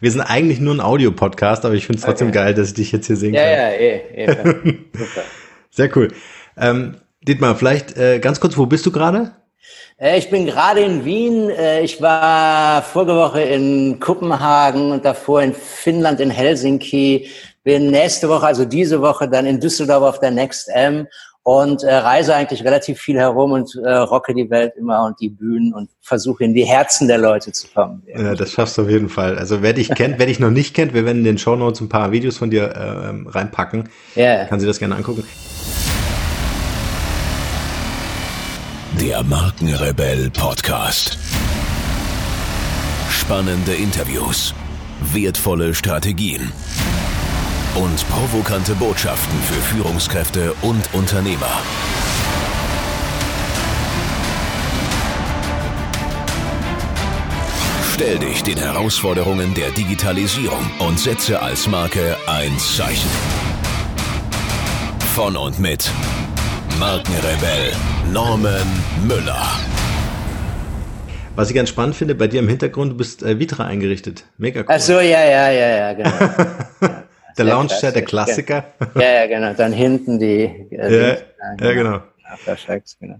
Wir sind eigentlich nur ein Audio-Podcast, aber ich finde es trotzdem okay. geil, dass ich dich jetzt hier sehen ja, kann. Ja, ja, eh, eh. Super. Sehr cool. Ähm, Dietmar, vielleicht äh, ganz kurz, wo bist du gerade? Äh, ich bin gerade in Wien. Äh, ich war vorige Woche in Kopenhagen und davor in Finnland, in Helsinki. Bin nächste Woche, also diese Woche, dann in Düsseldorf auf der Next M und äh, reise eigentlich relativ viel herum und äh, rocke die Welt immer und die Bühnen und versuche in die Herzen der Leute zu kommen. Ja, das schaffst du auf jeden Fall. Also wer dich kennt, wer dich noch nicht kennt, wir werden in den Show Notes ein paar Videos von dir äh, reinpacken. Ja. Yeah. Kann sie das gerne angucken. Der Markenrebell Podcast. Spannende Interviews, wertvolle Strategien und provokante Botschaften für Führungskräfte und Unternehmer. Stell dich den Herausforderungen der Digitalisierung und setze als Marke ein Zeichen. Von und mit Markenrebell Norman Müller. Was ich ganz spannend finde, bei dir im Hintergrund, du bist äh, Vitra eingerichtet. Mega cool. Ach so, ja, ja, ja, ja, genau. Ja, der Lounge-Chat, der Klassiker. Ja, ja, genau. Dann hinten die. Äh, ja, genau. ja, genau. Perfekt, genau.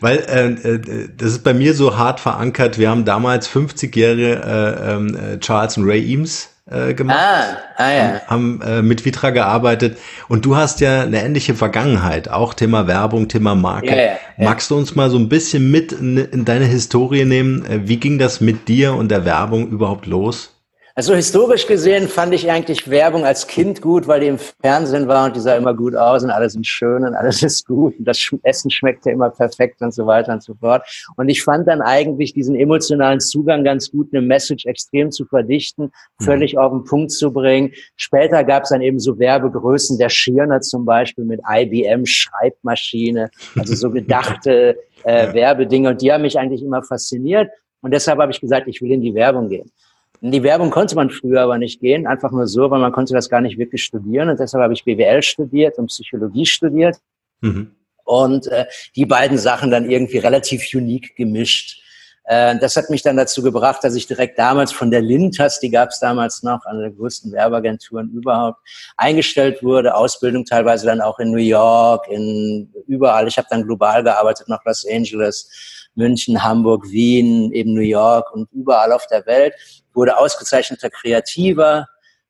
Weil äh, äh, das ist bei mir so hart verankert. Wir haben damals 50-jährige äh, ähm, äh, Charles und Ray Eames äh, gemacht, ah, ah, ja. haben, haben äh, mit Vitra gearbeitet und du hast ja eine ähnliche Vergangenheit, auch Thema Werbung, Thema Marke. Ja, ja, Magst du uns mal so ein bisschen mit in, in deine Historie nehmen? Äh, wie ging das mit dir und der Werbung überhaupt los? Also historisch gesehen fand ich eigentlich Werbung als Kind gut, weil die im Fernsehen war und die sah immer gut aus und alle sind schön und alles ist gut und das Essen schmeckte immer perfekt und so weiter und so fort. Und ich fand dann eigentlich diesen emotionalen Zugang ganz gut, eine Message extrem zu verdichten, mhm. völlig auf den Punkt zu bringen. Später gab es dann eben so Werbegrößen, der Schirner zum Beispiel mit IBM Schreibmaschine, also so gedachte äh, Werbedinge und die haben mich eigentlich immer fasziniert. Und deshalb habe ich gesagt, ich will in die Werbung gehen. In die Werbung konnte man früher aber nicht gehen, einfach nur so, weil man konnte das gar nicht wirklich studieren. Und deshalb habe ich BWL studiert und Psychologie studiert. Mhm. Und äh, die beiden Sachen dann irgendwie relativ unique gemischt. Äh, das hat mich dann dazu gebracht, dass ich direkt damals von der Lintas, die gab es damals noch, eine der größten Werbeagenturen überhaupt, eingestellt wurde. Ausbildung teilweise dann auch in New York, in überall. Ich habe dann global gearbeitet, nach Los Angeles München, Hamburg, Wien, eben New York und überall auf der Welt, wurde ausgezeichneter Kreativer,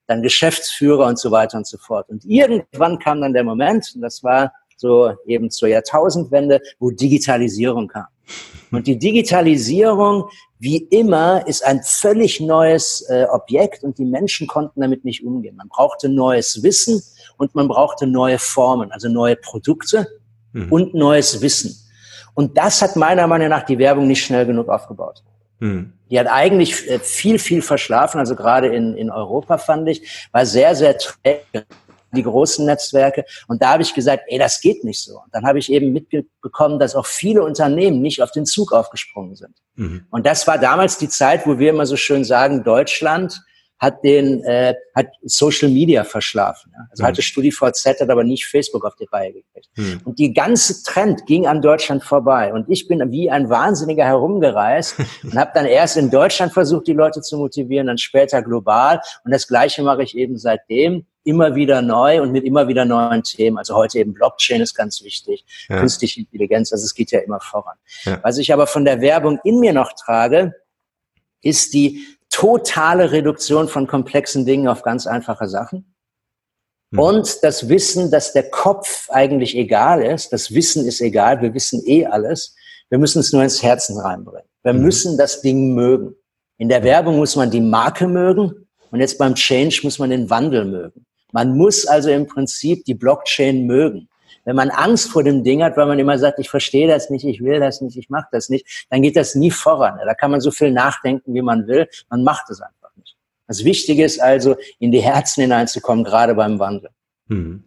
dann Geschäftsführer und so weiter und so fort. Und irgendwann kam dann der Moment, und das war so eben zur Jahrtausendwende, wo Digitalisierung kam. Und die Digitalisierung, wie immer, ist ein völlig neues äh, Objekt und die Menschen konnten damit nicht umgehen. Man brauchte neues Wissen und man brauchte neue Formen, also neue Produkte mhm. und neues Wissen. Und das hat meiner Meinung nach die Werbung nicht schnell genug aufgebaut. Hm. Die hat eigentlich äh, viel, viel verschlafen, also gerade in, in Europa fand ich, war sehr, sehr träge, die großen Netzwerke. Und da habe ich gesagt, ey, das geht nicht so. Und dann habe ich eben mitbekommen, dass auch viele Unternehmen nicht auf den Zug aufgesprungen sind. Mhm. Und das war damals die Zeit, wo wir immer so schön sagen, Deutschland hat den äh, hat Social Media verschlafen. Ja? Also mhm. hatte StudiVZ, hat aber nicht Facebook auf die Reihe gekriegt. Mhm. Und die ganze Trend ging an Deutschland vorbei. Und ich bin wie ein Wahnsinniger herumgereist und habe dann erst in Deutschland versucht, die Leute zu motivieren, dann später global. Und das Gleiche mache ich eben seitdem immer wieder neu und mit immer wieder neuen Themen. Also heute eben Blockchain ist ganz wichtig, ja. künstliche Intelligenz, also es geht ja immer voran. Ja. Was ich aber von der Werbung in mir noch trage, ist die totale Reduktion von komplexen Dingen auf ganz einfache Sachen. Mhm. Und das Wissen, dass der Kopf eigentlich egal ist, das Wissen ist egal, wir wissen eh alles, wir müssen es nur ins Herzen reinbringen. Wir mhm. müssen das Ding mögen. In der Werbung muss man die Marke mögen und jetzt beim Change muss man den Wandel mögen. Man muss also im Prinzip die Blockchain mögen. Wenn man Angst vor dem Ding hat, weil man immer sagt, ich verstehe das nicht, ich will das nicht, ich mache das nicht, dann geht das nie voran. Da kann man so viel nachdenken, wie man will. Man macht es einfach nicht. Das Wichtige ist also, in die Herzen hineinzukommen, gerade beim Wandel. Hm.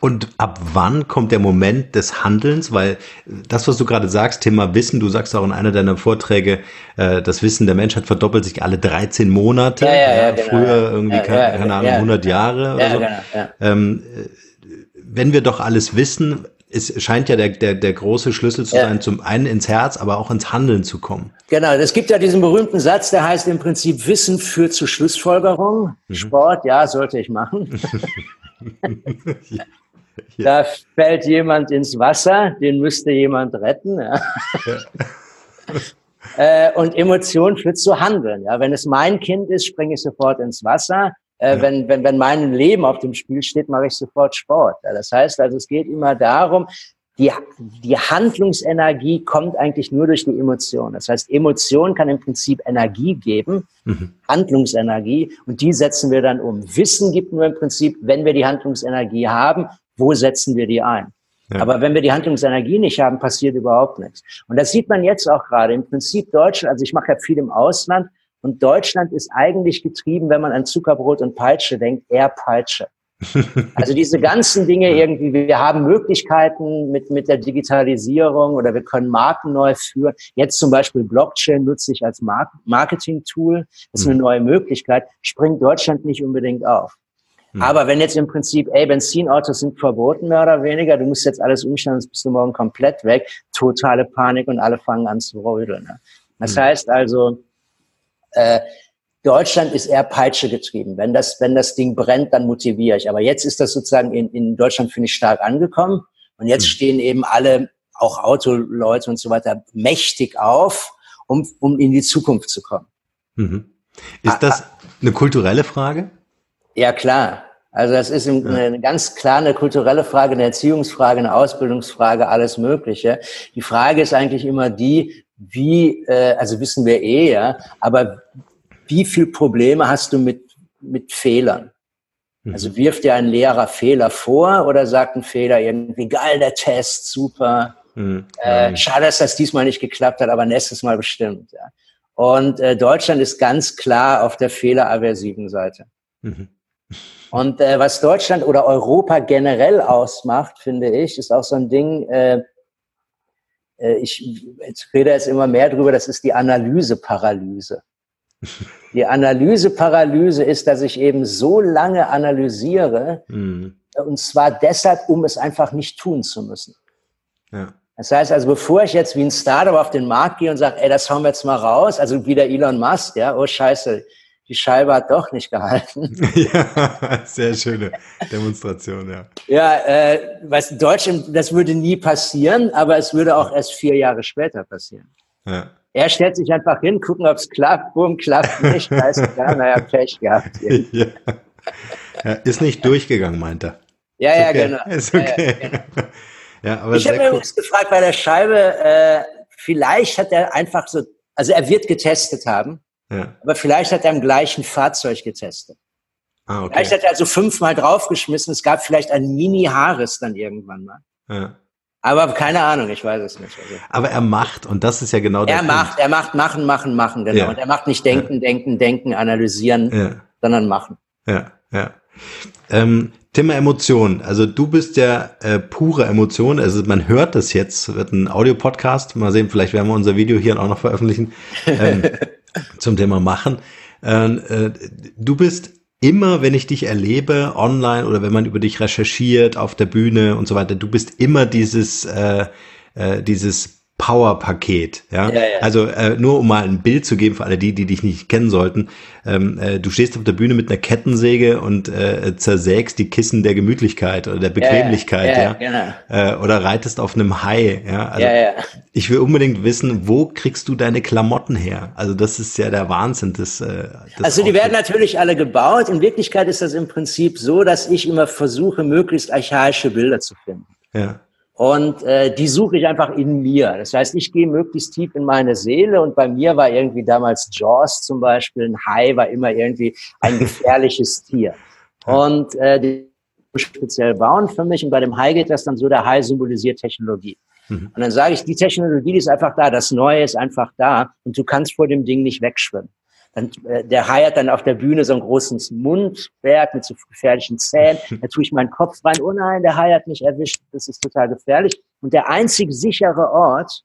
Und ab wann kommt der Moment des Handelns? Weil das, was du gerade sagst, Thema Wissen, du sagst auch in einer deiner Vorträge, äh, das Wissen der Menschheit verdoppelt sich alle 13 Monate. Ja, ja, ja, genau, früher irgendwie, keine, keine Ahnung, 100 Jahre oder so. Genau, ähm, wenn wir doch alles wissen, es scheint ja der, der, der große Schlüssel zu ja. sein, zum einen ins Herz, aber auch ins Handeln zu kommen. Genau, es gibt ja diesen berühmten Satz, der heißt im Prinzip, Wissen führt zu Schlussfolgerung. Mhm. Sport, ja, sollte ich machen. ja. Da fällt jemand ins Wasser, den müsste jemand retten. Ja. äh, und Emotion führt zu Handeln. Ja. Wenn es mein Kind ist, springe ich sofort ins Wasser. Äh, ja. wenn, wenn, wenn mein Leben auf dem Spiel steht, mache ich sofort Sport. Ja, das heißt also, es geht immer darum, die, die Handlungsenergie kommt eigentlich nur durch die Emotion. Das heißt, Emotion kann im Prinzip Energie geben, mhm. Handlungsenergie, und die setzen wir dann um. Wissen gibt nur im Prinzip, wenn wir die Handlungsenergie haben, wo setzen wir die ein? Ja. Aber wenn wir die Handlungsenergie nicht haben, passiert überhaupt nichts. Und das sieht man jetzt auch gerade. Im Prinzip Deutschland, also ich mache ja viel im Ausland, und Deutschland ist eigentlich getrieben, wenn man an Zuckerbrot und Peitsche denkt, eher Peitsche. Also diese ganzen Dinge irgendwie, wir haben Möglichkeiten mit, mit der Digitalisierung oder wir können Marken neu führen. Jetzt zum Beispiel Blockchain nutze ich als Marketing-Tool. Das ist eine mhm. neue Möglichkeit. Springt Deutschland nicht unbedingt auf. Mhm. Aber wenn jetzt im Prinzip, ey, Benzinautos sind verboten, mehr oder weniger, du musst jetzt alles umstellen, sonst bist du morgen komplett weg, totale Panik und alle fangen an zu rödeln. Ne? Das mhm. heißt also, äh, Deutschland ist eher Peitsche getrieben. Wenn das, wenn das Ding brennt, dann motiviere ich. Aber jetzt ist das sozusagen in, in Deutschland, finde ich, stark angekommen. Und jetzt mhm. stehen eben alle, auch Autoleute und so weiter, mächtig auf, um, um in die Zukunft zu kommen. Mhm. Ist das eine kulturelle Frage? Ja, klar. Also das ist eine ganz klar eine kulturelle Frage, eine Erziehungsfrage, eine Ausbildungsfrage, alles Mögliche. Die Frage ist eigentlich immer die, wie, äh, also wissen wir eh, ja, aber wie viel Probleme hast du mit, mit Fehlern? Mhm. Also wirft dir ein Lehrer Fehler vor oder sagt ein Fehler irgendwie, geil, der Test, super. Mhm. Äh, schade, dass das diesmal nicht geklappt hat, aber nächstes Mal bestimmt. Ja. Und äh, Deutschland ist ganz klar auf der fehleraversiven Seite. Mhm. Und äh, was Deutschland oder Europa generell ausmacht, finde ich, ist auch so ein Ding, äh, äh, ich jetzt rede jetzt immer mehr drüber, das ist die Analyseparalyse. Die Analyseparalyse ist, dass ich eben so lange analysiere, mhm. und zwar deshalb, um es einfach nicht tun zu müssen. Ja. Das heißt also, bevor ich jetzt wie ein Startup auf den Markt gehe und sage, ey, das hauen wir jetzt mal raus, also wie der Elon Musk, ja, oh scheiße, die Scheibe hat doch nicht gehalten. ja, sehr schöne Demonstration, ja. Ja, äh, was in Deutschland, das würde nie passieren, aber es würde auch erst vier Jahre später passieren. Ja. Er stellt sich einfach hin, gucken, ob es klappt, boom, klappt nicht, da ist klar, naja, Pech gehabt. ja. ja. Ist nicht durchgegangen, meint er. Ja, ist ja, okay. genau. Ist okay. Ja, genau. ja, aber ich habe mir übrigens gefragt bei der Scheibe, äh, vielleicht hat er einfach so, also er wird getestet haben, ja. Aber vielleicht hat er im gleichen Fahrzeug getestet. Ah, okay. Vielleicht hat er also fünfmal draufgeschmissen. Es gab vielleicht ein Mini-Haares dann irgendwann mal. Ja. Aber keine Ahnung, ich weiß es nicht. Also, Aber er macht, und das ist ja genau der Er Punkt. macht, er macht machen, machen, machen, genau. Ja. Und er macht nicht denken, ja. denken, denken, analysieren, ja. sondern machen. Ja, ja. Ähm, Thema Emotion. Also du bist ja äh, pure Emotion. Also man hört das jetzt, wird ein Audio-Podcast. Mal sehen, vielleicht werden wir unser Video hier auch noch veröffentlichen. Ähm, zum Thema Machen. Ähm, äh, du bist immer, wenn ich dich erlebe, online oder wenn man über dich recherchiert, auf der Bühne und so weiter, du bist immer dieses, äh, äh, dieses Power-Paket. Ja? ja, ja. Also äh, nur um mal ein Bild zu geben für alle die, die dich nicht kennen sollten. Ähm, äh, du stehst auf der Bühne mit einer Kettensäge und äh, zersägst die Kissen der Gemütlichkeit oder der Bequemlichkeit, ja, ja, genau. äh, oder reitest auf einem Hai. Ja? Also, ja, ja. Ich will unbedingt wissen, wo kriegst du deine Klamotten her? Also das ist ja der Wahnsinn. Das, äh, das also die werden natürlich alle gebaut. In Wirklichkeit ist das im Prinzip so, dass ich immer versuche, möglichst archaische Bilder zu finden. Ja. Und äh, die suche ich einfach in mir. Das heißt, ich gehe möglichst tief in meine Seele und bei mir war irgendwie damals Jaws zum Beispiel, ein Hai war immer irgendwie ein gefährliches Tier. Und äh, die speziell bauen für mich und bei dem Hai geht das dann so, der Hai symbolisiert Technologie. Mhm. Und dann sage ich, die Technologie die ist einfach da, das Neue ist einfach da und du kannst vor dem Ding nicht wegschwimmen. Dann, äh, der Hai hat dann auf der Bühne so ein großes Mundwerk mit so gefährlichen Zähnen. Da tue ich meinen Kopf rein. Oh nein, der Hai hat mich erwischt. Das ist total gefährlich. Und der einzig sichere Ort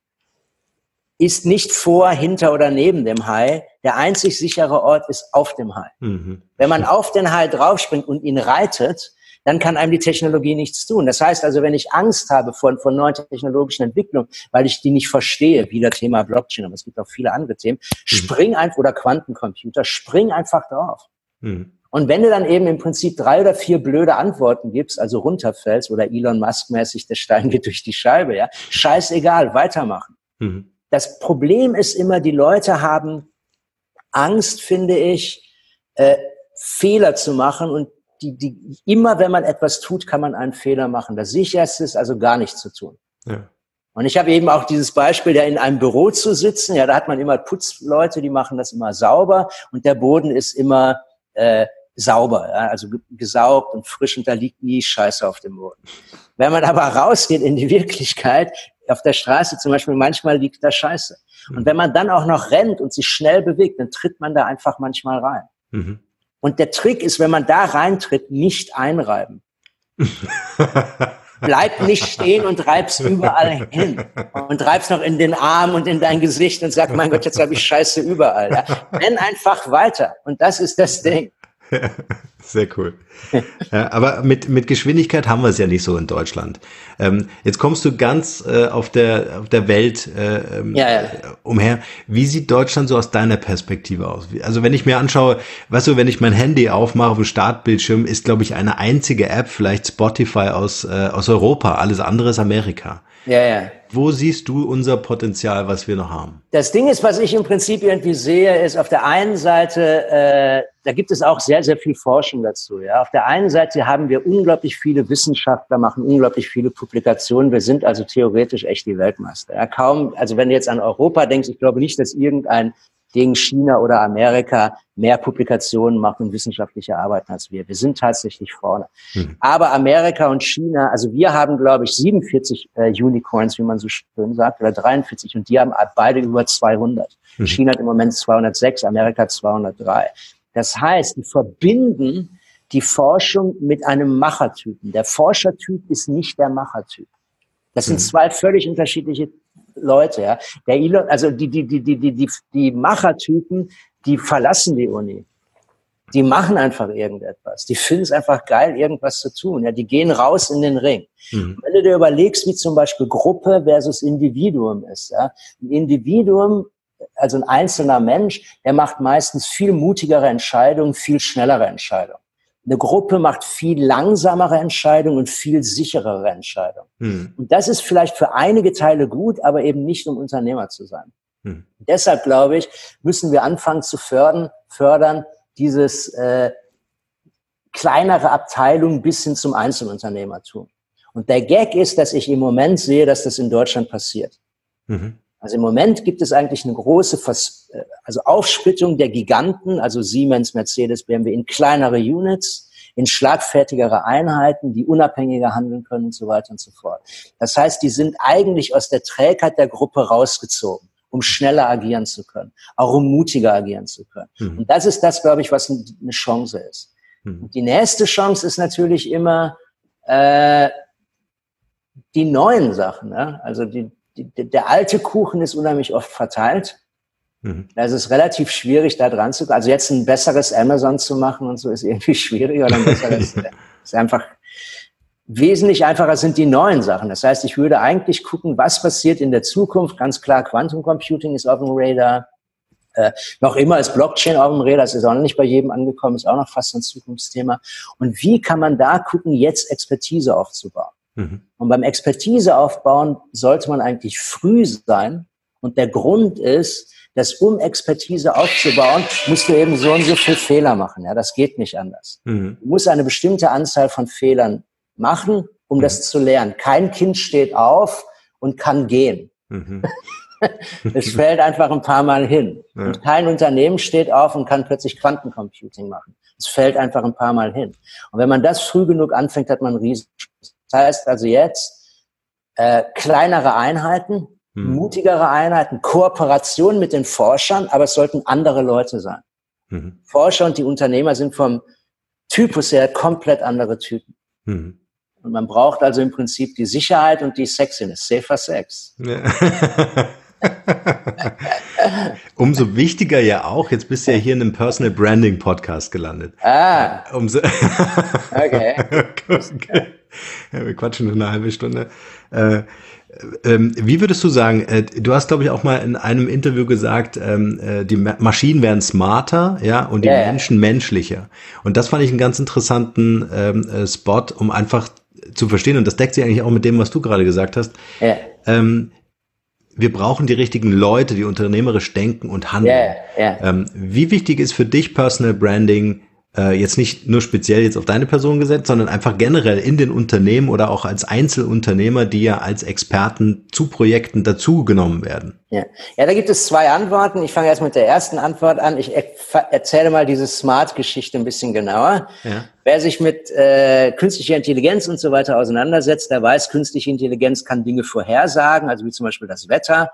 ist nicht vor, hinter oder neben dem Hai. Der einzig sichere Ort ist auf dem Hai. Mhm. Wenn man auf den Hai draufspringt und ihn reitet, dann kann einem die Technologie nichts tun. Das heißt also, wenn ich Angst habe vor, vor neuen technologischen Entwicklungen, weil ich die nicht verstehe, wie das Thema Blockchain, aber es gibt auch viele andere Themen, mhm. spring einfach, oder Quantencomputer, spring einfach drauf. Mhm. Und wenn du dann eben im Prinzip drei oder vier blöde Antworten gibst, also runterfällst oder Elon Musk mäßig, der Stein geht durch die Scheibe, ja, scheißegal, weitermachen. Mhm. Das Problem ist immer, die Leute haben Angst, finde ich, äh, Fehler zu machen und die, die, immer wenn man etwas tut, kann man einen Fehler machen. Das sicherste ist also gar nichts zu tun. Ja. Und ich habe eben auch dieses Beispiel, ja in einem Büro zu sitzen, ja, da hat man immer Putzleute, die machen das immer sauber und der Boden ist immer äh, sauber, ja, also gesaugt und frisch und da liegt nie Scheiße auf dem Boden. Wenn man aber rausgeht in die Wirklichkeit, auf der Straße zum Beispiel, manchmal liegt da Scheiße. Und mhm. wenn man dann auch noch rennt und sich schnell bewegt, dann tritt man da einfach manchmal rein. Mhm. Und der Trick ist, wenn man da reintritt, nicht einreiben. Bleib nicht stehen und reib's überall hin. Und reib's noch in den Arm und in dein Gesicht und sag, mein Gott, jetzt habe ich Scheiße überall. Ja? Renn einfach weiter. Und das ist das Ding. Sehr cool. Ja, aber mit, mit Geschwindigkeit haben wir es ja nicht so in Deutschland. Ähm, jetzt kommst du ganz äh, auf, der, auf der Welt äh, ähm, ja, ja. umher. Wie sieht Deutschland so aus deiner Perspektive aus? Also wenn ich mir anschaue, weißt du, wenn ich mein Handy aufmache auf dem Startbildschirm, ist, glaube ich, eine einzige App, vielleicht Spotify aus, äh, aus Europa. Alles andere ist Amerika. Ja, ja. Wo siehst du unser Potenzial, was wir noch haben? Das Ding ist, was ich im Prinzip irgendwie sehe, ist auf der einen Seite, äh, da gibt es auch sehr, sehr viel Forschung dazu. Ja. Auf der einen Seite haben wir unglaublich viele Wissenschaftler, machen unglaublich viele Publikationen. Wir sind also theoretisch echt die Weltmeister. Ja. Kaum, also wenn du jetzt an Europa denkst, ich glaube nicht, dass irgendein gegen China oder Amerika mehr Publikationen macht und wissenschaftliche Arbeiten als wir. Wir sind tatsächlich vorne. Mhm. Aber Amerika und China, also wir haben, glaube ich, 47 äh, Unicorns, wie man so schön sagt, oder 43 und die haben beide über 200. Mhm. China hat im Moment 206, Amerika 203. Das heißt, die verbinden die Forschung mit einem Machertypen. Der Forschertyp ist nicht der Machertyp. Das sind mhm. zwei völlig unterschiedliche Leute, ja. Der Elon, also die, die, die, die, die, die, die Machertypen, die verlassen die Uni. Die machen einfach irgendetwas. Die finden es einfach geil, irgendwas zu tun. Ja, die gehen raus in den Ring. Mhm. Wenn du dir überlegst, wie zum Beispiel Gruppe versus Individuum ist, ja. Ein Individuum, also ein einzelner Mensch, der macht meistens viel mutigere Entscheidungen, viel schnellere Entscheidungen. Eine Gruppe macht viel langsamere Entscheidungen und viel sicherere Entscheidungen. Hm. Und das ist vielleicht für einige Teile gut, aber eben nicht, um Unternehmer zu sein. Hm. Deshalb glaube ich, müssen wir anfangen zu fördern, fördern dieses äh, kleinere Abteilung bis hin zum Einzelunternehmertum. Und der Gag ist, dass ich im Moment sehe, dass das in Deutschland passiert. Mhm. Also im Moment gibt es eigentlich eine große Vers äh, also Aufsplittung der Giganten, also Siemens, Mercedes, BMW in kleinere Units, in schlagfertigere Einheiten, die unabhängiger handeln können und so weiter und so fort. Das heißt, die sind eigentlich aus der Trägheit der Gruppe rausgezogen, um schneller agieren zu können, auch um mutiger agieren zu können. Mhm. Und das ist das, glaube ich, was eine Chance ist. Mhm. Die nächste Chance ist natürlich immer äh, die neuen Sachen. Ne? Also die, der alte Kuchen ist unheimlich oft verteilt. Mhm. Also es ist relativ schwierig, da dran zu kommen. Also jetzt ein besseres Amazon zu machen und so ist irgendwie schwieriger. Oder ein besseres, ist einfach wesentlich einfacher sind die neuen Sachen. Das heißt, ich würde eigentlich gucken, was passiert in der Zukunft. Ganz klar, Quantum Computing ist auf dem Radar. Äh, noch immer ist Blockchain auf dem Radar, das ist auch noch nicht bei jedem angekommen, ist auch noch fast ein Zukunftsthema. Und wie kann man da gucken, jetzt Expertise aufzubauen? Mhm. Und beim Expertise aufbauen sollte man eigentlich früh sein. Und der Grund ist, dass um Expertise aufzubauen, musst du eben so und so viel Fehler machen. Ja, das geht nicht anders. Mhm. Du musst eine bestimmte Anzahl von Fehlern machen, um mhm. das zu lernen. Kein Kind steht auf und kann gehen. Mhm. es fällt einfach ein paar Mal hin. Ja. Und kein Unternehmen steht auf und kann plötzlich Quantencomputing machen. Es fällt einfach ein paar Mal hin. Und wenn man das früh genug anfängt, hat man einen riesen das heißt also jetzt äh, kleinere Einheiten, mhm. mutigere Einheiten, Kooperation mit den Forschern, aber es sollten andere Leute sein. Mhm. Forscher und die Unternehmer sind vom Typus her komplett andere Typen. Mhm. Und man braucht also im Prinzip die Sicherheit und die Sexiness, safer Sex. Ja. Umso wichtiger ja auch, jetzt bist du ja hier in einem Personal Branding Podcast gelandet. Ah. Umso okay. okay. Ja, wir quatschen nur eine halbe Stunde. Äh, ähm, wie würdest du sagen, äh, du hast, glaube ich, auch mal in einem Interview gesagt, ähm, äh, die Ma Maschinen werden smarter, ja, und die yeah. Menschen menschlicher. Und das fand ich einen ganz interessanten ähm, äh, Spot, um einfach zu verstehen, und das deckt sich eigentlich auch mit dem, was du gerade gesagt hast. Yeah. Ähm, wir brauchen die richtigen Leute, die unternehmerisch denken und handeln. Yeah, yeah. wie wichtig ist für dich Personal Branding äh, jetzt nicht nur speziell jetzt auf deine Person gesetzt, sondern einfach generell in den Unternehmen oder auch als Einzelunternehmer, die ja als Experten zu Projekten dazugenommen werden? Ja. ja, da gibt es zwei Antworten. Ich fange erst mit der ersten Antwort an. Ich erzähle mal diese Smart-Geschichte ein bisschen genauer. Ja. Wer sich mit äh, künstlicher Intelligenz und so weiter auseinandersetzt, der weiß, künstliche Intelligenz kann Dinge vorhersagen, also wie zum Beispiel das Wetter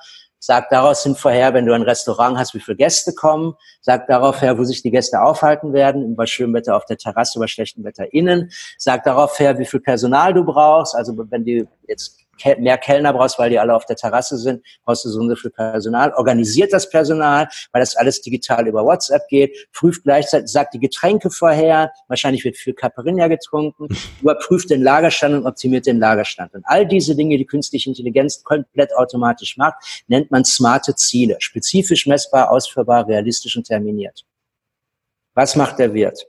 Sag daraus hin vorher, wenn du ein Restaurant hast, wie viele Gäste kommen. Sag darauf her, wo sich die Gäste aufhalten werden, bei schönem Wetter auf der Terrasse, bei schlechtem Wetter innen. Sag darauf her, wie viel Personal du brauchst. Also wenn die jetzt mehr Kellner brauchst, weil die alle auf der Terrasse sind, brauchst du so und so viel Personal. Organisiert das Personal, weil das alles digital über WhatsApp geht. Prüft gleichzeitig, sagt die Getränke vorher. Wahrscheinlich wird viel Caipirinha getrunken. Überprüft den Lagerstand und optimiert den Lagerstand. Und all diese Dinge, die künstliche Intelligenz komplett automatisch macht, nennt man smarte Ziele. Spezifisch messbar, ausführbar, realistisch und terminiert. Was macht der Wirt?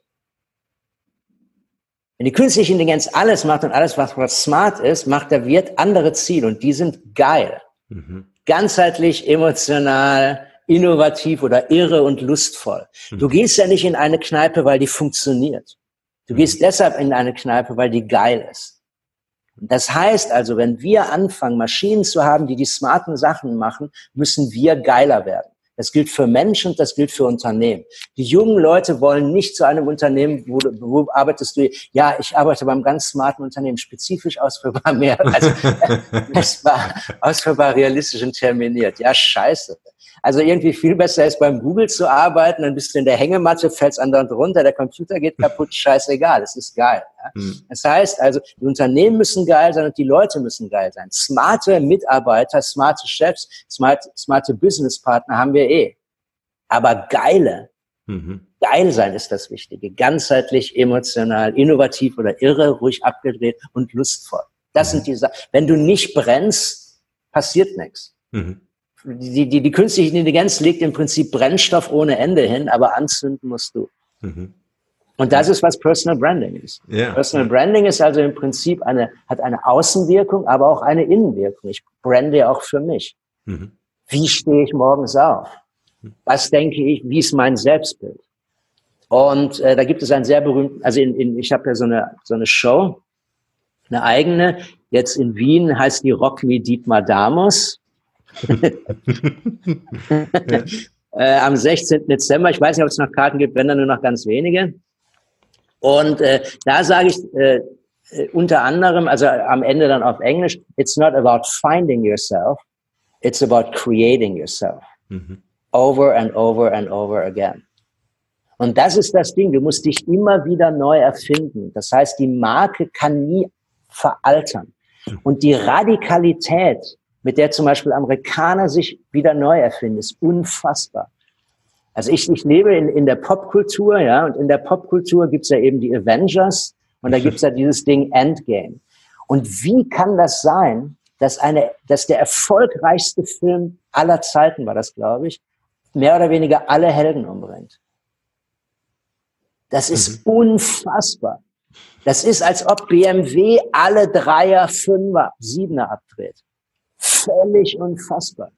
Wenn die künstliche Intelligenz alles macht und alles, was, was smart ist, macht der Wirt andere Ziele und die sind geil. Mhm. Ganzheitlich, emotional, innovativ oder irre und lustvoll. Mhm. Du gehst ja nicht in eine Kneipe, weil die funktioniert. Du mhm. gehst deshalb in eine Kneipe, weil die geil ist. Das heißt also, wenn wir anfangen, Maschinen zu haben, die die smarten Sachen machen, müssen wir geiler werden. Das gilt für Menschen, das gilt für Unternehmen. Die jungen Leute wollen nicht zu einem Unternehmen, wo, wo arbeitest du? Ja, ich arbeite beim ganz smarten Unternehmen, spezifisch ausführbar mehr, also es war ausführbar realistisch und terminiert. Ja, scheiße. Also irgendwie viel besser ist beim Google zu arbeiten, dann bist du in der Hängematte, fällst andauernd runter, der Computer geht kaputt, scheißegal, es ist geil. Ja? Mhm. Das heißt also, die Unternehmen müssen geil sein und die Leute müssen geil sein. Smarte Mitarbeiter, smarte Chefs, smart, smarte Businesspartner haben wir eh. Aber geile, mhm. geil sein ist das Wichtige. Ganzheitlich, emotional, innovativ oder irre, ruhig abgedreht und lustvoll. Das mhm. sind die Sachen. Wenn du nicht brennst, passiert nichts. Mhm die, die, die künstliche Intelligenz legt im Prinzip Brennstoff ohne Ende hin, aber anzünden musst du. Mhm. Und das ist, was Personal Branding ist. Yeah. Personal Branding ist also im Prinzip eine, hat eine Außenwirkung, aber auch eine Innenwirkung. Ich brande auch für mich. Mhm. Wie stehe ich morgens auf? Was denke ich? Wie ist mein Selbstbild? Und äh, da gibt es einen sehr berühmten, also in, in, ich habe ja so eine, so eine Show, eine eigene. Jetzt in Wien heißt die Rock Me Dietmar Damus äh, am 16. Dezember. Ich weiß nicht, ob es noch Karten gibt, wenn dann nur noch ganz wenige. Und äh, da sage ich äh, äh, unter anderem, also am Ende dann auf Englisch, it's not about finding yourself, it's about creating yourself. Mhm. Over and over and over again. Und das ist das Ding, du musst dich immer wieder neu erfinden. Das heißt, die Marke kann nie veraltern. Mhm. Und die Radikalität mit der zum Beispiel Amerikaner sich wieder neu erfinden, ist unfassbar. Also ich, ich lebe in, in der Popkultur, ja, und in der Popkultur gibt's ja eben die Avengers und da gibt's ja dieses Ding Endgame. Und wie kann das sein, dass eine, dass der erfolgreichste Film aller Zeiten war das, glaube ich, mehr oder weniger alle Helden umbringt? Das ist mhm. unfassbar. Das ist, als ob BMW alle Dreier, Fünfer, Siebener abdreht völlig unfassbar.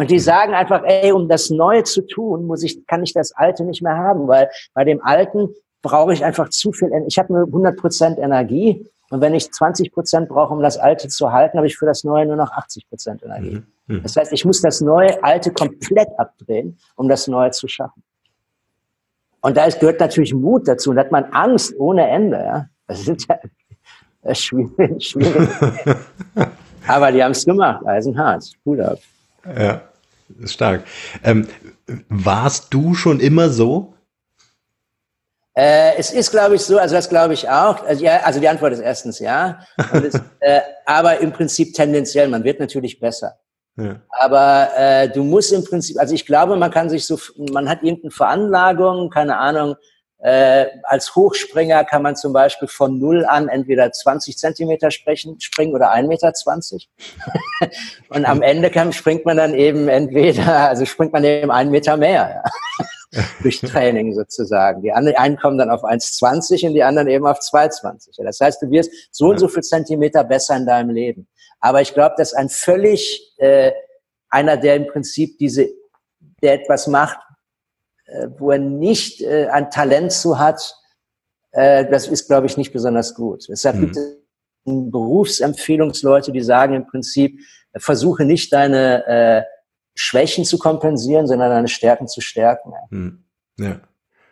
Und die sagen einfach, ey, um das Neue zu tun, muss ich, kann ich das Alte nicht mehr haben, weil bei dem Alten brauche ich einfach zu viel. Ich habe nur 100 Prozent Energie und wenn ich 20 Prozent brauche, um das Alte zu halten, habe ich für das Neue nur noch 80 Prozent Energie. Mhm. mhm. Das heißt, ich muss das Neue, Alte komplett abdrehen, um das Neue zu schaffen. Und da ist, gehört natürlich Mut dazu und da hat man Angst ohne Ende. Ja? Das sind ja das ist schwierig. schwierig. Aber die haben es gemacht, eisenhart. Hut ab. Ja, ist stark. Ähm, warst du schon immer so? Äh, es ist, glaube ich, so, also das glaube ich auch. Also, ja, also die Antwort ist erstens ja. Es, äh, aber im Prinzip tendenziell, man wird natürlich besser. Ja. Aber äh, du musst im Prinzip, also ich glaube, man kann sich so, man hat irgendeine Veranlagung, keine Ahnung, äh, als Hochspringer kann man zum Beispiel von null an entweder 20 Zentimeter sprechen, springen oder 1,20 Meter. Und am Ende kann, springt man dann eben entweder, also springt man eben einen Meter mehr. Ja. Durch Training sozusagen. Die einen kommen dann auf 1,20 und die anderen eben auf 2,20. Das heißt, du wirst so und so viel Zentimeter besser in deinem Leben. Aber ich glaube, dass ein völlig, äh, einer, der im Prinzip diese, der etwas macht, wo er nicht äh, ein Talent zu hat, äh, das ist, glaube ich, nicht besonders gut. Deshalb mhm. gibt es Berufsempfehlungsleute, die sagen im Prinzip, versuche nicht deine äh, Schwächen zu kompensieren, sondern deine Stärken zu stärken. Mhm. Ja.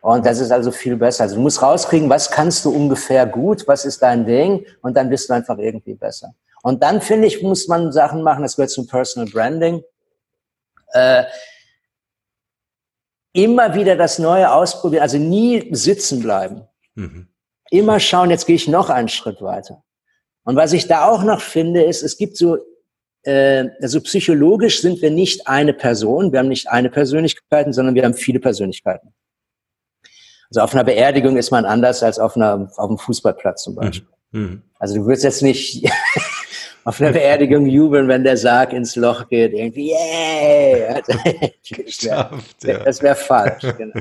Und das ist also viel besser. Also du musst rauskriegen, was kannst du ungefähr gut, was ist dein Ding, und dann bist du einfach irgendwie besser. Und dann finde ich, muss man Sachen machen, das gehört zum Personal Branding. Äh, immer wieder das Neue ausprobieren, also nie sitzen bleiben. Mhm. Immer schauen, jetzt gehe ich noch einen Schritt weiter. Und was ich da auch noch finde, ist, es gibt so, äh, also psychologisch sind wir nicht eine Person, wir haben nicht eine Persönlichkeit, sondern wir haben viele Persönlichkeiten. Also auf einer Beerdigung ist man anders als auf, einer, auf einem Fußballplatz zum Beispiel. Mhm. mhm. Also du wirst jetzt nicht auf einer Beerdigung jubeln, wenn der Sarg ins Loch geht. Irgendwie, yeah! Geschafft, ja. Das wäre falsch. Genau.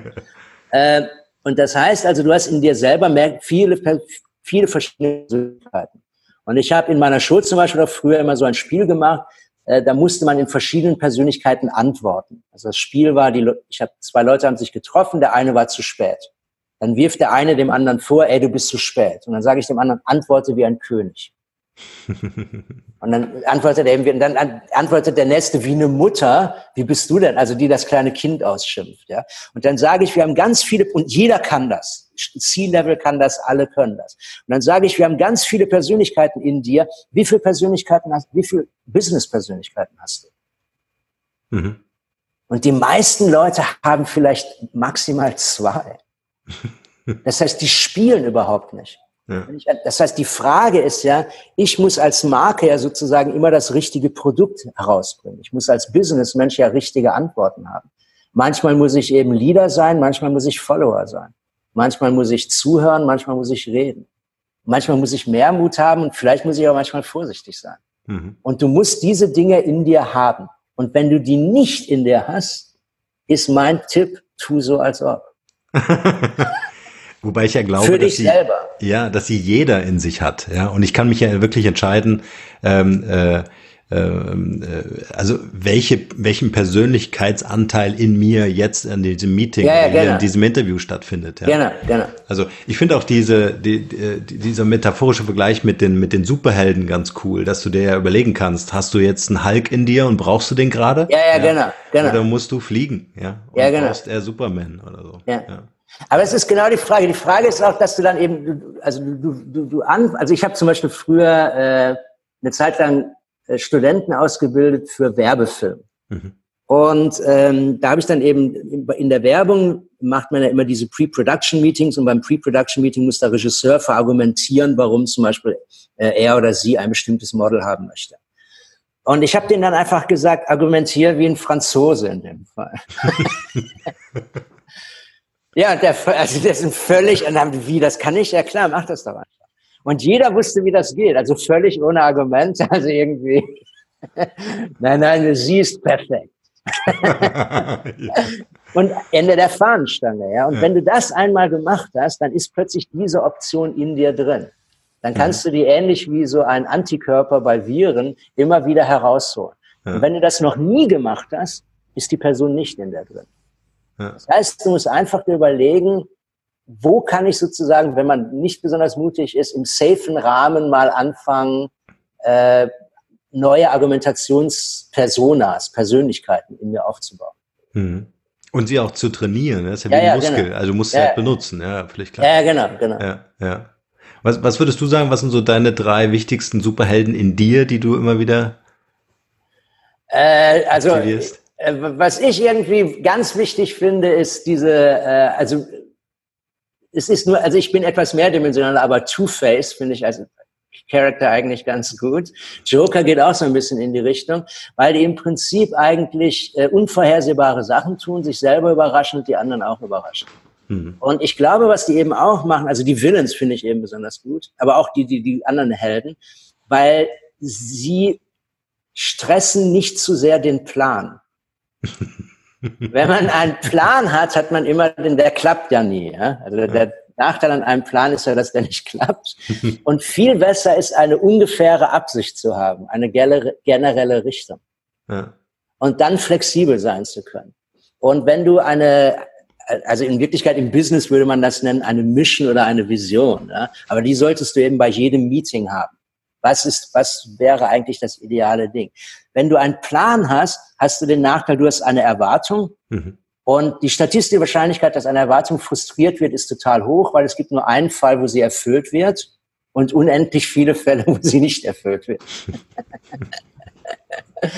äh, und das heißt also, du hast in dir selber viele, viele verschiedene Persönlichkeiten. Und ich habe in meiner Schule zum Beispiel auch früher immer so ein Spiel gemacht, äh, da musste man in verschiedenen Persönlichkeiten antworten. Also das Spiel war, die, ich habe zwei Leute haben sich getroffen, der eine war zu spät. Dann wirft der eine dem anderen vor, ey, du bist zu spät. Und dann sage ich dem anderen, antworte wie ein König. Und dann antwortet er, dann antwortet der Nächste wie eine Mutter, wie bist du denn? Also die das kleine Kind ausschimpft, ja. Und dann sage ich, wir haben ganz viele, und jeder kann das. C-Level kann das, alle können das. Und dann sage ich, wir haben ganz viele Persönlichkeiten in dir. Wie viele Persönlichkeiten hast, wie viele Business-Persönlichkeiten hast du? Mhm. Und die meisten Leute haben vielleicht maximal zwei. Das heißt, die spielen überhaupt nicht. Ja. Das heißt, die Frage ist ja, ich muss als Marke ja sozusagen immer das richtige Produkt herausbringen. Ich muss als Businessmensch ja richtige Antworten haben. Manchmal muss ich eben Leader sein, manchmal muss ich Follower sein. Manchmal muss ich zuhören, manchmal muss ich reden. Manchmal muss ich mehr Mut haben und vielleicht muss ich auch manchmal vorsichtig sein. Mhm. Und du musst diese Dinge in dir haben. Und wenn du die nicht in dir hast, ist mein Tipp, tu so als ob. Wobei ich ja glaube, Für dass sie, selber. ja, dass sie jeder in sich hat, ja. Und ich kann mich ja wirklich entscheiden, ähm, äh, ähm, äh, also welche, welchen Persönlichkeitsanteil in mir jetzt in diesem Meeting, ja, ja, in diesem Interview stattfindet. Ja. Gerne, gerne. Also ich finde auch diese, die, die, dieser metaphorische Vergleich mit den, mit den Superhelden ganz cool, dass du dir ja überlegen kannst, hast du jetzt einen Hulk in dir und brauchst du den gerade? Ja, ja, ja, genau, genau. Oder musst du fliegen, ja? Und ja, genau. brauchst eher Superman oder so. ja. Aber es ist genau die Frage. Die Frage ist auch, dass du dann eben, also du, du, du an, also ich habe zum Beispiel früher äh, eine Zeit lang äh, Studenten ausgebildet für Werbefilm. Mhm. Und ähm, da habe ich dann eben in der Werbung macht man ja immer diese Pre-Production-Meetings und beim Pre-Production-Meeting muss der Regisseur verargumentieren, warum zum Beispiel äh, er oder sie ein bestimmtes Model haben möchte. Und ich habe denen dann einfach gesagt, argumentiere wie ein Franzose in dem Fall. Ja, der, also das sind völlig, und dann, wie, das kann ich? Ja klar, mach das doch einfach. Und jeder wusste, wie das geht, also völlig ohne Argument, also irgendwie, nein, nein, sie ist perfekt. Und Ende der Fahnenstange, ja. Und ja. wenn du das einmal gemacht hast, dann ist plötzlich diese Option in dir drin. Dann kannst ja. du die ähnlich wie so ein Antikörper bei Viren immer wieder herausholen. Und wenn du das noch nie gemacht hast, ist die Person nicht in der drin. Ja. Das heißt, du musst einfach überlegen, wo kann ich sozusagen, wenn man nicht besonders mutig ist, im safen Rahmen mal anfangen, äh, neue Argumentationspersonas, Persönlichkeiten in mir aufzubauen. Mhm. Und sie auch zu trainieren, das ist ja, ja wie ein Muskel. Genau. Also du musst sie halt benutzen, ja, vielleicht klar. Ja, genau, genau. Ja, ja. Was, was würdest du sagen, was sind so deine drei wichtigsten Superhelden in dir, die du immer wieder äh, also aktivierst? Äh, was ich irgendwie ganz wichtig finde, ist diese, äh, also es ist nur, also ich bin etwas mehrdimensional, aber Two-Face finde ich, also Charakter eigentlich ganz gut. Joker geht auch so ein bisschen in die Richtung, weil die im Prinzip eigentlich äh, unvorhersehbare Sachen tun, sich selber überraschen und die anderen auch überraschen. Mhm. Und ich glaube, was die eben auch machen, also die Villains finde ich eben besonders gut, aber auch die, die, die anderen Helden, weil sie stressen nicht zu sehr den Plan. Wenn man einen Plan hat, hat man immer den, der klappt ja nie. Ja? Also der Nachteil an einem Plan ist ja, dass der nicht klappt. Und viel besser ist, eine ungefähre Absicht zu haben, eine generelle Richtung. Ja. Und dann flexibel sein zu können. Und wenn du eine, also in Wirklichkeit im Business würde man das nennen, eine Mission oder eine Vision. Ja? Aber die solltest du eben bei jedem Meeting haben. Was ist, was wäre eigentlich das ideale Ding? Wenn du einen Plan hast, hast du den Nachteil, du hast eine Erwartung. Mhm. Und die statistische Wahrscheinlichkeit, dass eine Erwartung frustriert wird, ist total hoch, weil es gibt nur einen Fall, wo sie erfüllt wird und unendlich viele Fälle, wo sie nicht erfüllt wird.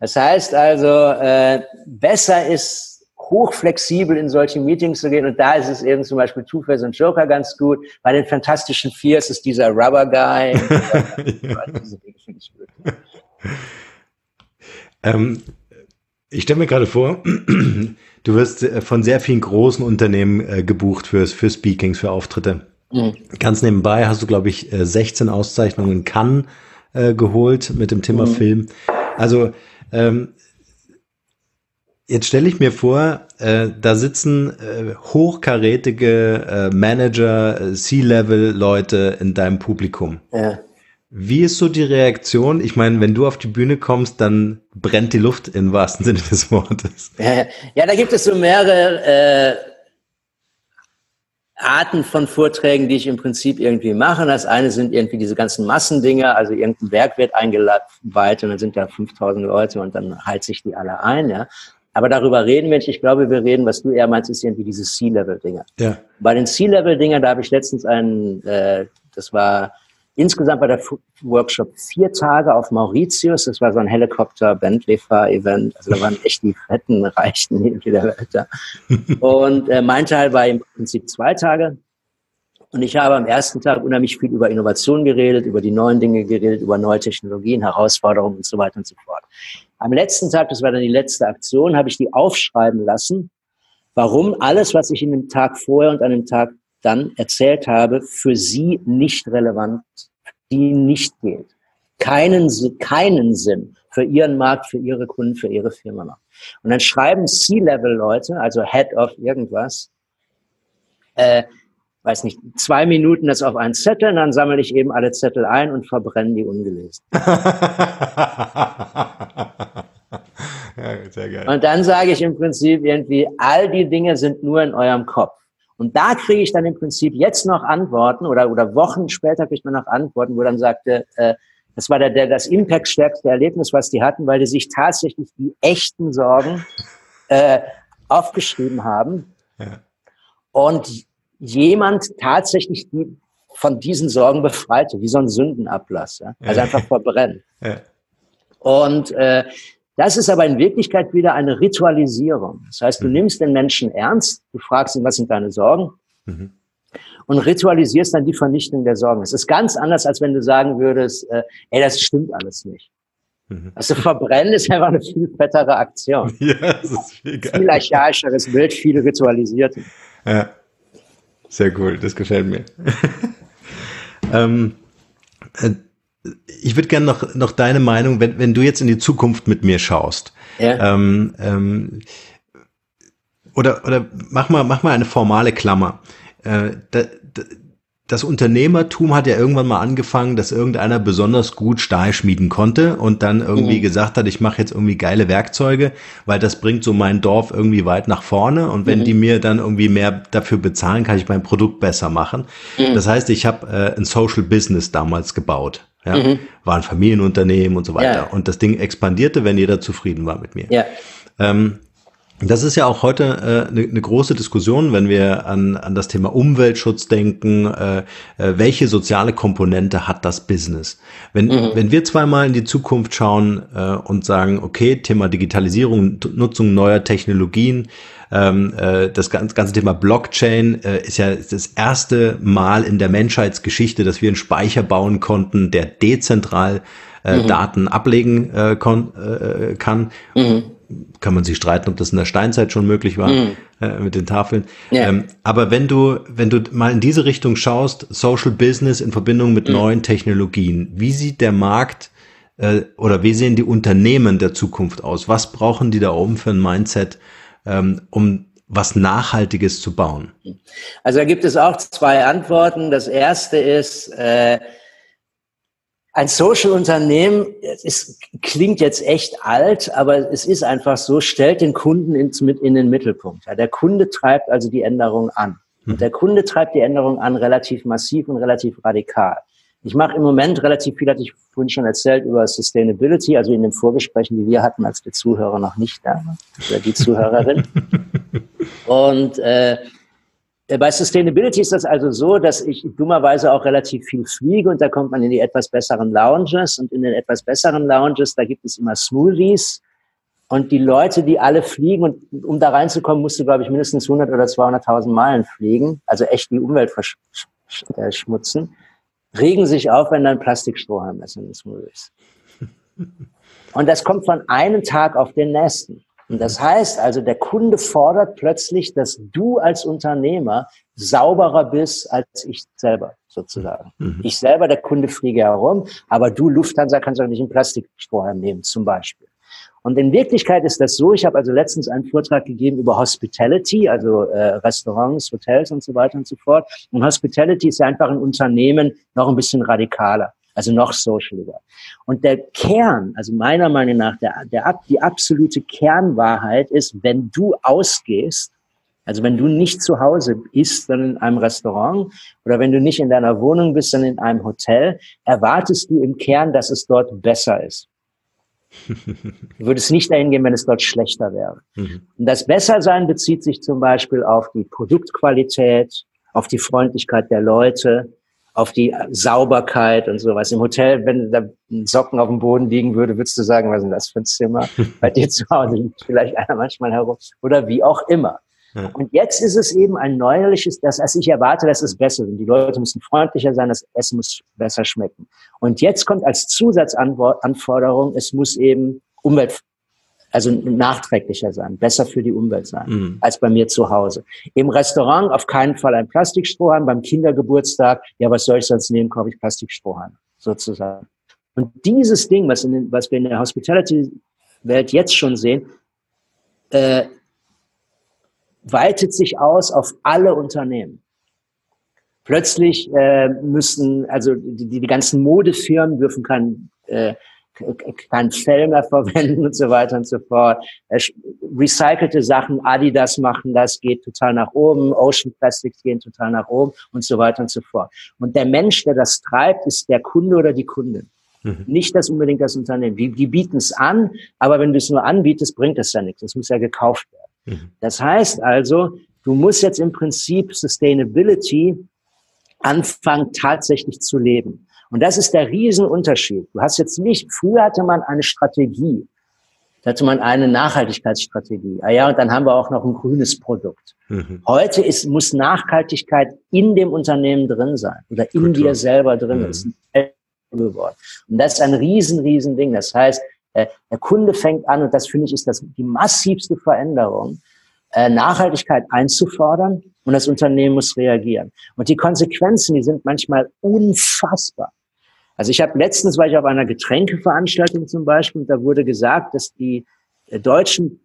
das heißt also, äh, besser ist hochflexibel in solche Meetings zu gehen. Und da ist es eben zum Beispiel Two-Face und Joker ganz gut. Bei den Fantastischen Vier ist es dieser Rubber Guy. ähm, ich stelle mir gerade vor, du wirst äh, von sehr vielen großen Unternehmen äh, gebucht fürs, für Speakings, für Auftritte. Mhm. Ganz nebenbei hast du, glaube ich, 16 äh, Auszeichnungen in Cannes äh, geholt mit dem Thema mhm. Film. Also ähm, Jetzt stelle ich mir vor, äh, da sitzen äh, hochkarätige äh, Manager, äh, C-Level-Leute in deinem Publikum. Ja. Wie ist so die Reaktion? Ich meine, wenn du auf die Bühne kommst, dann brennt die Luft im wahrsten Sinne des Wortes. Ja, ja da gibt es so mehrere äh, Arten von Vorträgen, die ich im Prinzip irgendwie mache. Das eine sind irgendwie diese ganzen Massendinger, also irgendein Werk wird eingeweiht und dann sind da 5000 Leute und dann halt sich die alle ein, ja. Aber darüber reden wir nicht. Ich glaube, wir reden, was du eher meinst, ist irgendwie diese C-Level-Dinger. Ja. Bei den C-Level-Dinger, da habe ich letztens einen, äh, das war insgesamt bei der Workshop vier Tage auf Mauritius. Das war so ein Helikopter-Bentley-Fahr-Event. Also da waren echt die fetten Reichen irgendwie der Welt da. Und äh, mein Teil war im Prinzip zwei Tage. Und ich habe am ersten Tag unheimlich viel über Innovation geredet, über die neuen Dinge geredet, über neue Technologien, Herausforderungen und so weiter und so fort. Am letzten Tag, das war dann die letzte Aktion, habe ich die aufschreiben lassen, warum alles, was ich in dem Tag vorher und an dem Tag dann erzählt habe, für sie nicht relevant, die nicht gilt. Keinen, keinen Sinn für ihren Markt, für ihre Kunden, für ihre Firma macht. Und dann schreiben C-Level-Leute, also Head of irgendwas, äh, weiß nicht, zwei Minuten das auf einen Zettel, und dann sammle ich eben alle Zettel ein und verbrenne die ungelesen. ja, sehr geil. Und dann sage ich im Prinzip irgendwie, all die Dinge sind nur in eurem Kopf. Und da kriege ich dann im Prinzip jetzt noch Antworten oder, oder Wochen später kriegt man noch Antworten, wo dann sagte, äh, das war der, der, das impactstärkste Erlebnis, was die hatten, weil die sich tatsächlich die echten Sorgen äh, aufgeschrieben haben. Ja. Und jemand tatsächlich die, von diesen Sorgen befreite, wie so ein Sündenablass. Ja? Also ja. einfach verbrennen. Ja. Und äh, das ist aber in Wirklichkeit wieder eine Ritualisierung. Das heißt, du mhm. nimmst den Menschen ernst, du fragst ihn, was sind deine Sorgen? Mhm. Und ritualisierst dann die Vernichtung der Sorgen. Es ist ganz anders, als wenn du sagen würdest, äh, ey, das stimmt alles nicht. Mhm. Also verbrennen ist einfach eine viel fettere Aktion. Ja, das ist viel, viel archaischeres Bild, viel ritualisiert. Ja. Sehr cool, das gefällt mir. ähm, äh, ich würde gerne noch, noch deine Meinung, wenn, wenn du jetzt in die Zukunft mit mir schaust. Ja. Ähm, ähm, oder, oder mach mal, mach mal eine formale Klammer. Äh, da, da, das Unternehmertum hat ja irgendwann mal angefangen, dass irgendeiner besonders gut Stahl schmieden konnte und dann irgendwie mhm. gesagt hat, ich mache jetzt irgendwie geile Werkzeuge, weil das bringt so mein Dorf irgendwie weit nach vorne und wenn mhm. die mir dann irgendwie mehr dafür bezahlen, kann ich mein Produkt besser machen. Mhm. Das heißt, ich habe äh, ein Social Business damals gebaut. Ja, mhm. war ein Familienunternehmen und so weiter. Ja. Und das Ding expandierte, wenn jeder zufrieden war mit mir. Ja. Ähm, Das ist ja auch heute eine äh, ne große Diskussion, wenn wir an, an das Thema Umweltschutz denken. Äh, äh, welche soziale Komponente hat das Business? Wenn, mhm. wenn wir zweimal in die Zukunft schauen äh, und sagen, okay, Thema Digitalisierung, Nutzung neuer Technologien, ähm, äh, das ganze, ganze Thema Blockchain äh, ist ja das erste Mal in der Menschheitsgeschichte, dass wir einen Speicher bauen konnten, der dezentral äh, mhm. Daten ablegen äh, kon, äh, kann. Mhm kann man sich streiten, ob das in der Steinzeit schon möglich war mm. äh, mit den Tafeln. Ja. Ähm, aber wenn du, wenn du mal in diese Richtung schaust, Social Business in Verbindung mit mm. neuen Technologien, wie sieht der Markt äh, oder wie sehen die Unternehmen der Zukunft aus? Was brauchen die da oben für ein Mindset, ähm, um was Nachhaltiges zu bauen? Also da gibt es auch zwei Antworten. Das erste ist, äh, ein Social-Unternehmen, es klingt jetzt echt alt, aber es ist einfach so, stellt den Kunden ins, in den Mittelpunkt. Ja, der Kunde treibt also die Änderung an. Und der Kunde treibt die Änderung an relativ massiv und relativ radikal. Ich mache im Moment relativ viel, hatte ich vorhin schon erzählt, über Sustainability, also in den Vorgesprächen, die wir hatten, als der Zuhörer noch nicht da war, oder die Zuhörerin. Und äh, bei Sustainability ist das also so, dass ich dummerweise auch relativ viel fliege und da kommt man in die etwas besseren Lounges und in den etwas besseren Lounges, da gibt es immer Smoothies und die Leute, die alle fliegen und um da reinzukommen, musst du, glaube ich, mindestens 100 oder 200.000 Meilen fliegen, also echt die Umwelt verschmutzen, regen sich auf, wenn dann Plastikstrohhalm ist in den Smoothies. Und das kommt von einem Tag auf den nächsten. Und das heißt also, der Kunde fordert plötzlich, dass du als Unternehmer sauberer bist als ich selber sozusagen. Mhm. Ich selber, der Kunde fliege herum, aber du Lufthansa kannst auch nicht einen Plastikstrohhalm nehmen zum Beispiel. Und in Wirklichkeit ist das so, ich habe also letztens einen Vortrag gegeben über Hospitality, also äh, Restaurants, Hotels und so weiter und so fort. Und Hospitality ist ja einfach ein Unternehmen noch ein bisschen radikaler also noch socialiger. Und der Kern, also meiner Meinung nach, der, der, die absolute Kernwahrheit ist, wenn du ausgehst, also wenn du nicht zu Hause bist, sondern in einem Restaurant oder wenn du nicht in deiner Wohnung bist, sondern in einem Hotel, erwartest du im Kern, dass es dort besser ist. Du würdest nicht dahin gehen, wenn es dort schlechter wäre. Mhm. Und das Bessersein bezieht sich zum Beispiel auf die Produktqualität, auf die Freundlichkeit der Leute, auf die Sauberkeit und sowas. Im Hotel, wenn da Socken auf dem Boden liegen würde, würdest du sagen, was ist denn das für ein Zimmer? Bei dir zu Hause liegt vielleicht einer manchmal herum oder wie auch immer. Ja. Und jetzt ist es eben ein neuerliches, das, also ich erwarte, dass es besser sind. Die Leute müssen freundlicher sein, das Essen muss besser schmecken. Und jetzt kommt als Zusatzanforderung, es muss eben Umwelt, also nachträglicher sein, besser für die Umwelt sein, mhm. als bei mir zu Hause. Im Restaurant auf keinen Fall ein Plastikstrohhalm, beim Kindergeburtstag, ja, was soll ich sonst nehmen, kaufe ich Plastikstrohhalm, sozusagen. Und dieses Ding, was, in den, was wir in der Hospitality-Welt jetzt schon sehen, äh, weitet sich aus auf alle Unternehmen. Plötzlich äh, müssen, also die, die ganzen Modefirmen dürfen kein äh, kein Fell mehr verwenden und so weiter und so fort. Recycelte Sachen, Adidas machen das, geht total nach oben, Ocean Plastics gehen total nach oben und so weiter und so fort. Und der Mensch, der das treibt, ist der Kunde oder die Kundin. Mhm. Nicht das unbedingt das Unternehmen. Die, die bieten es an, aber wenn du es nur anbietest, bringt es ja nichts. Es muss ja gekauft werden. Mhm. Das heißt also, du musst jetzt im Prinzip Sustainability anfangen, tatsächlich zu leben. Und das ist der Riesenunterschied. Du hast jetzt nicht, früher hatte man eine Strategie. Da hatte man eine Nachhaltigkeitsstrategie. Ah ja, und dann haben wir auch noch ein grünes Produkt. Mhm. Heute ist, muss Nachhaltigkeit in dem Unternehmen drin sein oder in Gut, dir selber drin. Mhm. ist ein geworden. Und das ist ein riesen, riesen Ding. Das heißt, äh, der Kunde fängt an, und das finde ich ist das die massivste Veränderung, äh, Nachhaltigkeit einzufordern und das Unternehmen muss reagieren. Und die Konsequenzen, die sind manchmal unfassbar. Also ich habe letztens war ich auf einer Getränkeveranstaltung zum Beispiel und da wurde gesagt, dass die äh, deutschen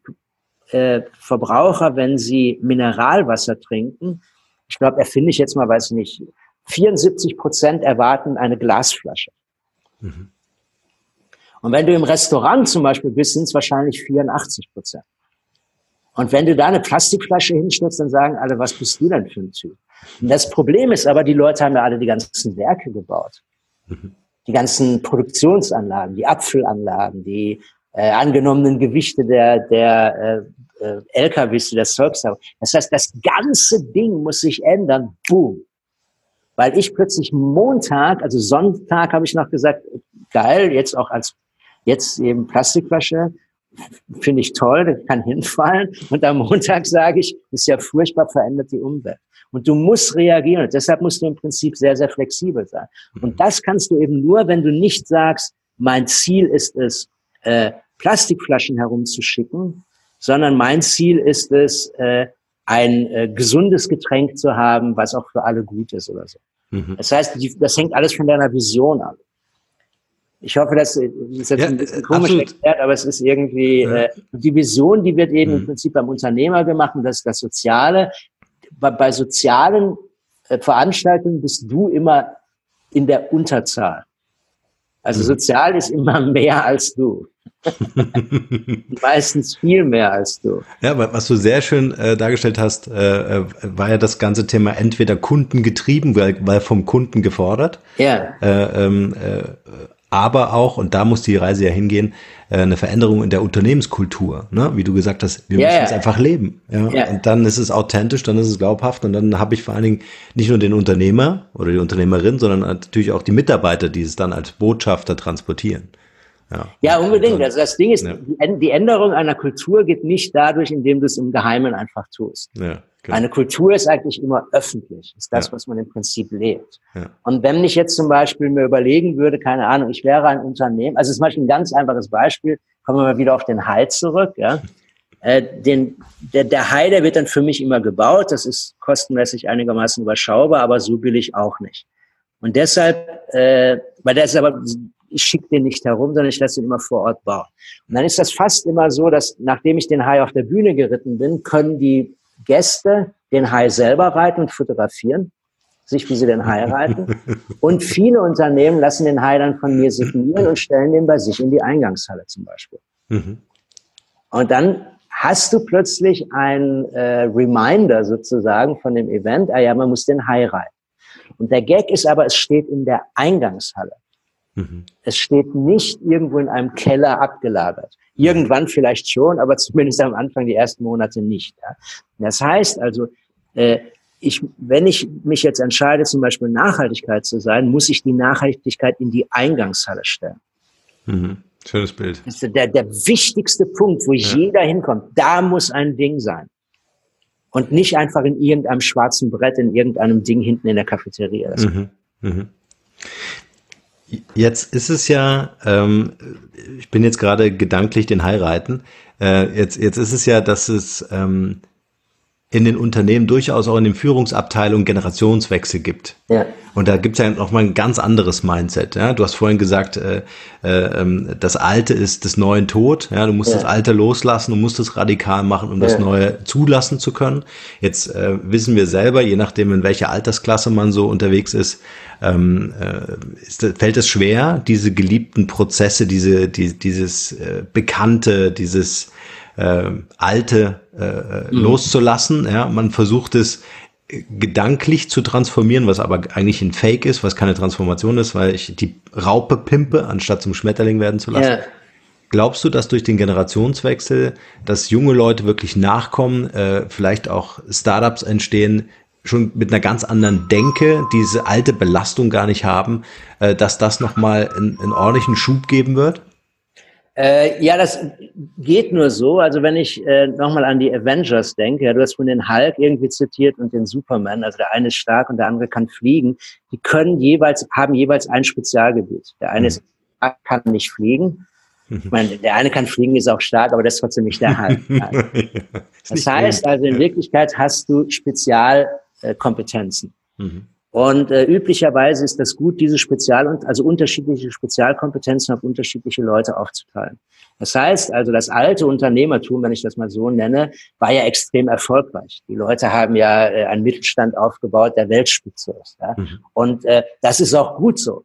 äh, Verbraucher, wenn sie Mineralwasser trinken, ich glaube, erfinde ich jetzt mal, weiß ich nicht, 74 Prozent erwarten eine Glasflasche. Mhm. Und wenn du im Restaurant zum Beispiel bist, sind es wahrscheinlich 84 Prozent. Und wenn du da eine Plastikflasche hinstellst, dann sagen alle, was bist du denn für ein Typ? Und das Problem ist aber, die Leute haben ja alle die ganzen Werke gebaut. Die ganzen Produktionsanlagen, die Apfelanlagen, die äh, angenommenen Gewichte der, der äh, LKWs, die das Zeug haben. Das heißt, das ganze Ding muss sich ändern. Boom. Weil ich plötzlich Montag, also Sonntag habe ich noch gesagt, geil, jetzt auch als jetzt eben Plastikflasche, finde ich toll, das kann hinfallen. Und am Montag sage ich, ist ja furchtbar, verändert die Umwelt. Und du musst reagieren. Und deshalb musst du im Prinzip sehr, sehr flexibel sein. Und mhm. das kannst du eben nur, wenn du nicht sagst, mein Ziel ist es, äh, Plastikflaschen herumzuschicken, sondern mein Ziel ist es, äh, ein äh, gesundes Getränk zu haben, was auch für alle gut ist oder so. Mhm. Das heißt, die, das hängt alles von deiner Vision ab. Ich hoffe, das ist jetzt ja, ein bisschen komisch absolut. erklärt, aber es ist irgendwie ja. äh, die Vision, die wird eben mhm. im Prinzip beim Unternehmer gemacht und das ist das Soziale. Bei, bei sozialen äh, Veranstaltungen bist du immer in der Unterzahl. Also mhm. sozial ist immer mehr als du. Meistens viel mehr als du. Ja, was du sehr schön äh, dargestellt hast, äh, äh, war ja das ganze Thema entweder kundengetrieben, weil, weil vom Kunden gefordert. Ja. Äh, ähm, äh, aber auch, und da muss die Reise ja hingehen, äh, eine Veränderung in der Unternehmenskultur. Ne? Wie du gesagt hast, wir ja, müssen es einfach leben. Ja? ja? Und dann ist es authentisch, dann ist es glaubhaft und dann habe ich vor allen Dingen nicht nur den Unternehmer oder die Unternehmerin, sondern natürlich auch die Mitarbeiter, die es dann als Botschafter transportieren. Ja, ja unbedingt. Also das Ding ist, ja. die Änderung einer Kultur geht nicht dadurch, indem du es im Geheimen einfach tust. Ja, genau. Eine Kultur ist eigentlich immer öffentlich, ist das, ja. was man im Prinzip lebt. Ja. Und wenn ich jetzt zum Beispiel mir überlegen würde, keine Ahnung, ich wäre ein Unternehmen, also zum Beispiel ein ganz einfaches Beispiel, kommen wir mal wieder auf den Hai zurück, ja. Äh, den, der, der Hai, der wird dann für mich immer gebaut, das ist kostenmäßig einigermaßen überschaubar, aber so billig auch nicht. Und deshalb, äh, weil der ist aber ich schicke den nicht herum, sondern ich lasse ihn immer vor Ort bauen. Und dann ist das fast immer so, dass nachdem ich den Hai auf der Bühne geritten bin, können die Gäste den Hai selber reiten und fotografieren, sich wie sie den Hai reiten. Und viele Unternehmen lassen den Hai dann von mir signieren und stellen den bei sich in die Eingangshalle zum Beispiel. Mhm. Und dann hast du plötzlich ein äh, Reminder sozusagen von dem Event, ah ja, man muss den Hai reiten. Und der Gag ist aber, es steht in der Eingangshalle. Mhm. Es steht nicht irgendwo in einem Keller abgelagert. Irgendwann vielleicht schon, aber zumindest am Anfang die ersten Monate nicht. Ja. Das heißt also, äh, ich, wenn ich mich jetzt entscheide, zum Beispiel Nachhaltigkeit zu sein, muss ich die Nachhaltigkeit in die Eingangshalle stellen. Mhm. Schönes Bild. Das ist der, der wichtigste Punkt, wo ja. jeder hinkommt. Da muss ein Ding sein. Und nicht einfach in irgendeinem schwarzen Brett, in irgendeinem Ding hinten in der Cafeteria. Mhm. Mhm. Jetzt ist es ja, ähm, ich bin jetzt gerade gedanklich den heiraten. Äh, jetzt, jetzt ist es ja, dass es ähm, in den Unternehmen durchaus auch in den Führungsabteilungen Generationswechsel gibt. Ja. Und da gibt es ja noch mal ein ganz anderes Mindset. Ja? Du hast vorhin gesagt, äh, äh, ähm, das Alte ist des Neuen Tod. Ja? Du musst ja. das Alte loslassen, du musst es radikal machen, um ja. das Neue zulassen zu können. Jetzt äh, wissen wir selber, je nachdem, in welcher Altersklasse man so unterwegs ist, ähm, äh, ist, fällt es schwer, diese geliebten Prozesse, diese, die, dieses äh, Bekannte, dieses äh, Alte äh, mhm. loszulassen. Ja, man versucht es gedanklich zu transformieren, was aber eigentlich ein Fake ist, was keine Transformation ist, weil ich die Raupe pimpe, anstatt zum Schmetterling werden zu lassen. Ja. Glaubst du, dass durch den Generationswechsel, dass junge Leute wirklich nachkommen, äh, vielleicht auch Startups entstehen, schon mit einer ganz anderen Denke, diese alte Belastung gar nicht haben, äh, dass das nochmal einen, einen ordentlichen Schub geben wird? Äh, ja, das geht nur so. Also wenn ich äh, nochmal an die Avengers denke, ja, du hast von den Hulk irgendwie zitiert und den Superman, also der eine ist stark und der andere kann fliegen. Die können jeweils, haben jeweils ein Spezialgebiet. Der eine mhm. ist, kann nicht fliegen. Mhm. Ich meine, der eine kann fliegen, ist auch stark, aber das ist trotzdem nicht der Hulk. das heißt also, in Wirklichkeit hast du Spezialkompetenzen. Mhm. Und äh, üblicherweise ist das gut, diese Spezial- und also unterschiedliche Spezialkompetenzen auf unterschiedliche Leute aufzuteilen. Das heißt also, das alte Unternehmertum, wenn ich das mal so nenne, war ja extrem erfolgreich. Die Leute haben ja äh, einen Mittelstand aufgebaut, der Weltspitze ist. Ja? Mhm. Und äh, das ist auch gut so.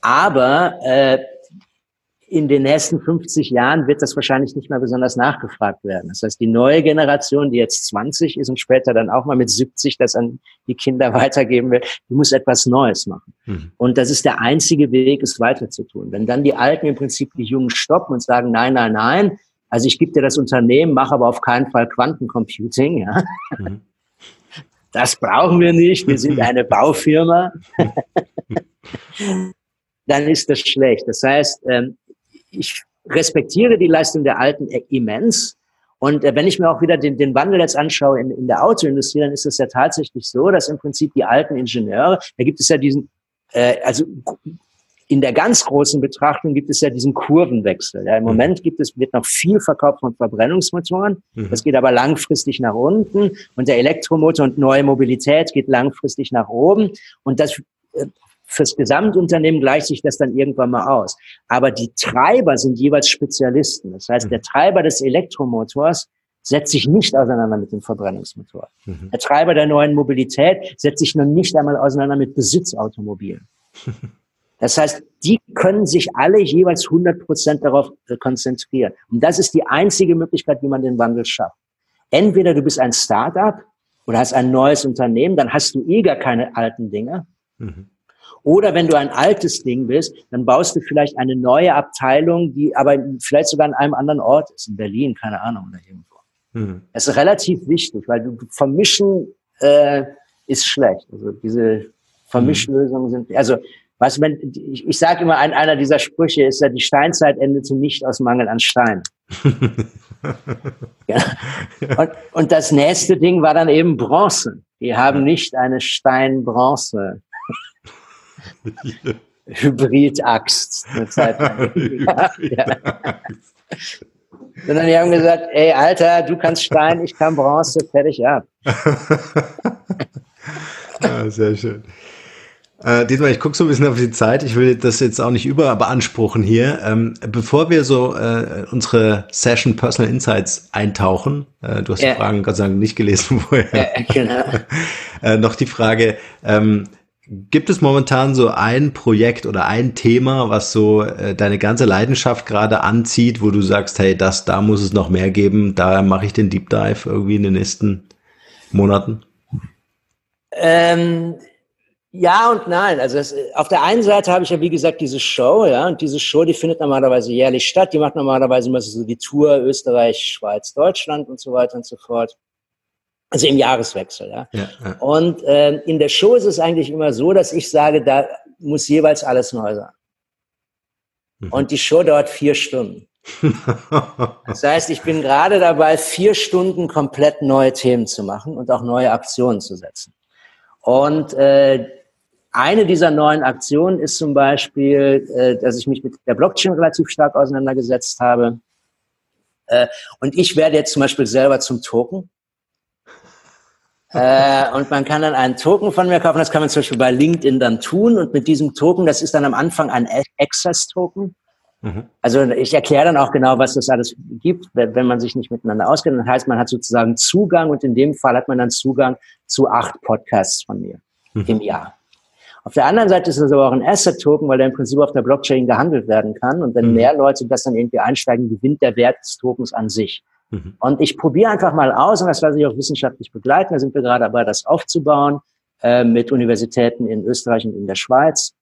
Aber äh, in den nächsten 50 Jahren wird das wahrscheinlich nicht mehr besonders nachgefragt werden. Das heißt, die neue Generation, die jetzt 20 ist und später dann auch mal mit 70 das an die Kinder weitergeben will, die muss etwas Neues machen. Mhm. Und das ist der einzige Weg, es weiterzutun. Wenn dann die Alten im Prinzip die Jungen stoppen und sagen, nein, nein, nein, Also ich gebe dir das Unternehmen, mache aber auf keinen Fall Quantencomputing. Ja? Mhm. Das brauchen wir nicht. Wir sind eine Baufirma. Dann ist das schlecht. Das heißt, ähm, ich respektiere die Leistung der Alten immens. Und äh, wenn ich mir auch wieder den, den Wandel jetzt anschaue in, in der Autoindustrie, dann ist es ja tatsächlich so, dass im Prinzip die alten Ingenieure, da gibt es ja diesen, äh, also in der ganz großen Betrachtung gibt es ja diesen Kurvenwechsel. Ja, Im mhm. Moment gibt es, wird noch viel verkauft von Verbrennungsmotoren. Mhm. Das geht aber langfristig nach unten. Und der Elektromotor und neue Mobilität geht langfristig nach oben. Und das äh, fürs Gesamtunternehmen gleicht sich das dann irgendwann mal aus. Aber die Treiber sind jeweils Spezialisten. Das heißt, der Treiber des Elektromotors setzt sich nicht auseinander mit dem Verbrennungsmotor. Mhm. Der Treiber der neuen Mobilität setzt sich noch nicht einmal auseinander mit Besitzautomobilen. Das heißt, die können sich alle jeweils 100 Prozent darauf konzentrieren. Und das ist die einzige Möglichkeit, wie man den Wandel schafft. Entweder du bist ein Startup oder hast ein neues Unternehmen, dann hast du eh gar keine alten Dinge. Mhm. Oder wenn du ein altes Ding bist, dann baust du vielleicht eine neue Abteilung, die aber vielleicht sogar an einem anderen Ort ist, in Berlin, keine Ahnung, oder irgendwo. Mhm. Das ist relativ wichtig, weil du vermischen äh, ist schlecht. Also diese Vermischlösungen sind, also was man, ich, ich sage immer, ein, einer dieser Sprüche ist ja, die Steinzeit endete nicht aus Mangel an Stein. ja. und, und das nächste Ding war dann eben Bronze. Die haben nicht eine Stein-Bronze Hybrid-Axt. ja. Sondern die haben gesagt, ey, Alter, du kannst Stein, ich kann Bronze, fertig ab. ja, sehr schön. Äh, diesmal, ich gucke so ein bisschen auf die Zeit. Ich will das jetzt auch nicht über beanspruchen hier. Ähm, bevor wir so äh, unsere Session Personal Insights eintauchen, äh, du hast ja. die Fragen Gott sei Dank nicht gelesen vorher. Ja, genau. äh, noch die Frage, ähm, Gibt es momentan so ein Projekt oder ein Thema, was so äh, deine ganze Leidenschaft gerade anzieht, wo du sagst, hey, das, da muss es noch mehr geben, da mache ich den Deep Dive irgendwie in den nächsten Monaten? Ähm, ja und nein. Also es, auf der einen Seite habe ich ja wie gesagt diese Show, ja, und diese Show, die findet normalerweise jährlich statt. Die macht normalerweise immer so die Tour Österreich, Schweiz, Deutschland und so weiter und so fort. Also im Jahreswechsel, ja. ja, ja. Und äh, in der Show ist es eigentlich immer so, dass ich sage, da muss jeweils alles neu sein. Mhm. Und die Show dauert vier Stunden. das heißt, ich bin gerade dabei, vier Stunden komplett neue Themen zu machen und auch neue Aktionen zu setzen. Und äh, eine dieser neuen Aktionen ist zum Beispiel, äh, dass ich mich mit der Blockchain relativ stark auseinandergesetzt habe. Äh, und ich werde jetzt zum Beispiel selber zum Token äh, und man kann dann einen Token von mir kaufen. Das kann man zum Beispiel bei LinkedIn dann tun. Und mit diesem Token, das ist dann am Anfang ein Access-Token. Mhm. Also ich erkläre dann auch genau, was das alles gibt, wenn man sich nicht miteinander auskennt. Das heißt, man hat sozusagen Zugang und in dem Fall hat man dann Zugang zu acht Podcasts von mir mhm. im Jahr. Auf der anderen Seite ist es aber auch ein Asset-Token, weil der im Prinzip auf der Blockchain gehandelt werden kann. Und wenn mhm. mehr Leute das dann irgendwie einsteigen, gewinnt der Wert des Tokens an sich. Mhm. Und ich probiere einfach mal aus, und das lasse ich auch wissenschaftlich begleiten, da sind wir gerade dabei, das aufzubauen, äh, mit Universitäten in Österreich und in der Schweiz,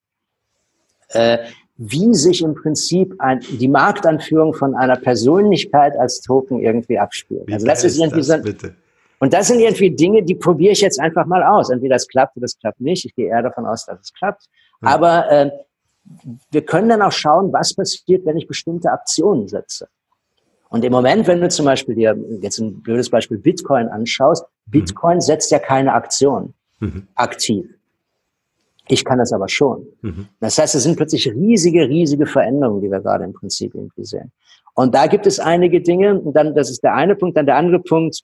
äh, wie sich im Prinzip ein, die Marktanführung von einer Persönlichkeit als Token irgendwie abspielt. Wie also das ist irgendwie das, so, bitte? Und das sind irgendwie Dinge, die probiere ich jetzt einfach mal aus. Entweder das klappt oder das klappt nicht. Ich gehe eher davon aus, dass es klappt. Mhm. Aber äh, wir können dann auch schauen, was passiert, wenn ich bestimmte Aktionen setze. Und im Moment, wenn du zum Beispiel dir jetzt ein blödes Beispiel Bitcoin anschaust, mhm. Bitcoin mhm. setzt ja keine Aktion mhm. aktiv. Ich kann das aber schon. Mhm. Das heißt, es sind plötzlich riesige, riesige Veränderungen, die wir gerade im Prinzip irgendwie sehen. Und da gibt es einige Dinge. Und dann, das ist der eine Punkt. Dann der andere Punkt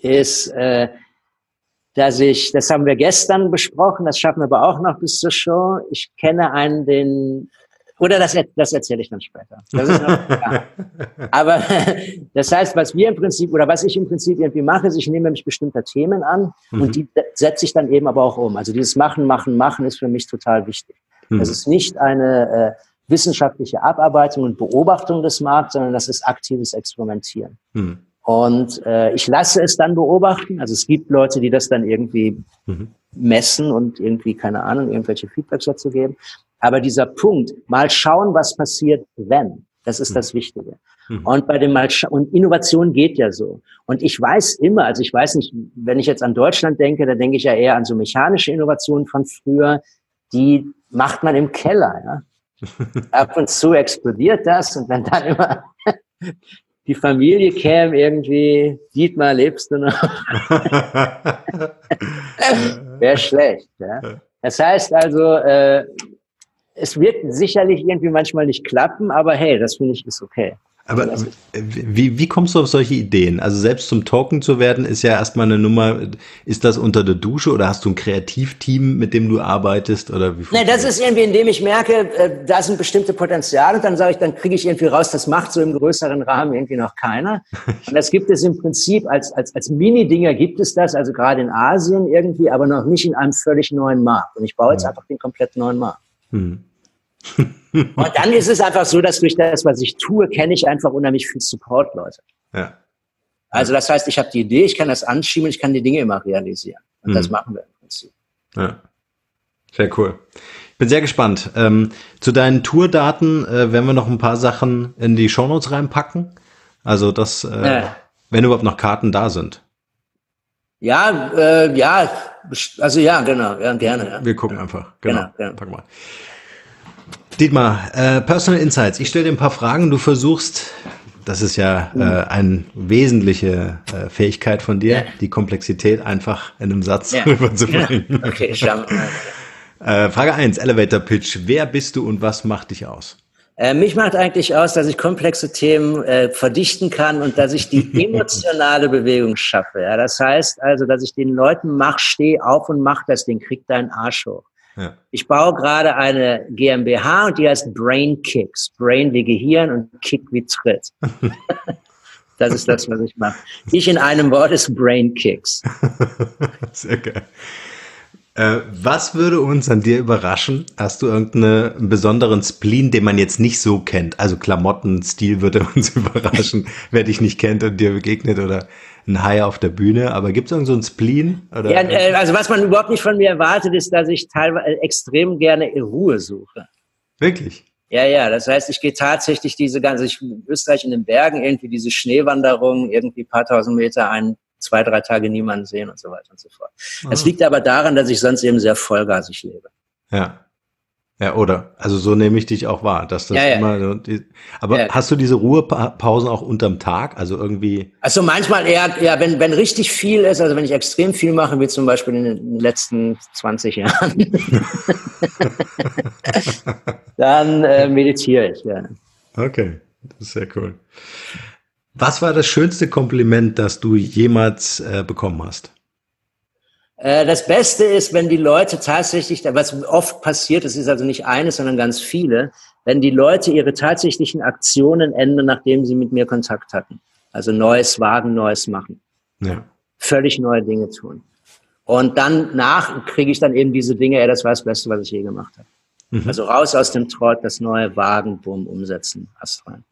ist, äh, dass ich, das haben wir gestern besprochen, das schaffen wir aber auch noch bis zur Show. Ich kenne einen, den oder das, das erzähle ich dann später. Noch, ja. Aber das heißt, was wir im Prinzip oder was ich im Prinzip irgendwie mache, ist, ich nehme mich bestimmter Themen an mhm. und die setze ich dann eben aber auch um. Also dieses Machen, Machen, Machen ist für mich total wichtig. Mhm. Das ist nicht eine äh, wissenschaftliche Abarbeitung und Beobachtung des Markts, sondern das ist aktives Experimentieren. Mhm. Und äh, ich lasse es dann beobachten. Also es gibt Leute, die das dann irgendwie mhm. messen und irgendwie, keine Ahnung, irgendwelche Feedbacks dazu geben. Aber dieser Punkt, mal schauen, was passiert, wenn. Das ist mhm. das Wichtige. Mhm. Und bei dem Mal und Innovation geht ja so. Und ich weiß immer, also ich weiß nicht, wenn ich jetzt an Deutschland denke, da denke ich ja eher an so mechanische Innovationen von früher, die macht man im Keller. Ja? Ab und zu explodiert das und wenn dann immer die Familie käme irgendwie, Dietmar, lebst du noch? Wäre schlecht. Ja? Das heißt also, äh, es wird sicherlich irgendwie manchmal nicht klappen, aber hey, das finde ich ist okay. Aber wie, wie kommst du auf solche Ideen? Also selbst zum Talken zu werden, ist ja erstmal eine Nummer. Ist das unter der Dusche oder hast du ein Kreativteam, mit dem du arbeitest? Oder wie nee, das ist irgendwie, indem ich merke, äh, da sind bestimmte Potenziale und dann sage ich, dann kriege ich irgendwie raus, das macht so im größeren Rahmen irgendwie noch keiner. Und das gibt es im Prinzip als, als, als Mini-Dinger gibt es das, also gerade in Asien irgendwie, aber noch nicht in einem völlig neuen Markt. Und ich baue jetzt einfach den komplett neuen Markt. Hm. Und dann ist es einfach so, dass durch das, was ich tue, kenne ich einfach unheimlich viel Support, Leute. Ja. Also das heißt, ich habe die Idee, ich kann das anschieben, ich kann die Dinge immer realisieren. Und mhm. das machen wir im Prinzip. Ja. Sehr cool. Ich bin sehr gespannt. Ähm, zu deinen Tourdaten äh, werden wir noch ein paar Sachen in die Shownotes reinpacken. Also das, äh, ja. wenn überhaupt noch Karten da sind. Ja, äh, ja, also ja, genau, ja, gerne. Ja. Wir gucken einfach. Genau. genau, genau. Mal. Dietmar, äh, Personal Insights. Ich stelle dir ein paar Fragen. Du versuchst, das ist ja äh, eine wesentliche äh, Fähigkeit von dir, ja. die Komplexität einfach in einem Satz ja. rüberzubringen. Okay, schau äh, Frage 1, Elevator Pitch. Wer bist du und was macht dich aus? Äh, mich macht eigentlich aus, dass ich komplexe Themen äh, verdichten kann und dass ich die emotionale Bewegung schaffe. Ja? Das heißt also, dass ich den Leuten mach, steh auf und mach das Ding, krieg deinen Arsch hoch. Ja. Ich baue gerade eine GmbH und die heißt Brain Kicks. Brain wie Gehirn und Kick wie Tritt. das ist das, was ich mache. Ich in einem Wort ist Brain Kicks. Sehr geil. Äh, was würde uns an dir überraschen? Hast du irgendeinen besonderen Spleen, den man jetzt nicht so kennt? Also Klamottenstil würde uns überraschen, wer dich nicht kennt und dir begegnet oder ein Hai auf der Bühne. Aber gibt es irgend so einen Spleen? Oder? Ja, äh, also was man überhaupt nicht von mir erwartet, ist, dass ich teilweise äh, extrem gerne Ruhe suche. Wirklich? Ja, ja, das heißt, ich gehe tatsächlich diese ganze, ich in Österreich in den Bergen irgendwie diese Schneewanderung, irgendwie paar tausend Meter ein, zwei, drei Tage niemanden sehen und so weiter und so fort. Es liegt aber daran, dass ich sonst eben sehr vollgasig lebe. Ja. Ja, oder? Also so nehme ich dich auch wahr, dass das ja, ja. immer. Aber ja. hast du diese Ruhepausen auch unterm Tag? Also irgendwie. Also manchmal eher, ja, wenn, wenn richtig viel ist, also wenn ich extrem viel mache, wie zum Beispiel in den letzten 20 Jahren, dann äh, meditiere ich, ja. Okay, das ist sehr cool. Was war das schönste Kompliment, das du jemals äh, bekommen hast? Äh, das Beste ist, wenn die Leute tatsächlich, was oft passiert, es ist also nicht eines, sondern ganz viele, wenn die Leute ihre tatsächlichen Aktionen ändern, nachdem sie mit mir Kontakt hatten. Also Neues wagen, Neues machen. Ja. Völlig neue Dinge tun. Und dann nach kriege ich dann eben diese Dinge, ey, das war das Beste, was ich je gemacht habe. Mhm. Also raus aus dem Trott, das neue Wagen, bumm, umsetzen, Ast rein.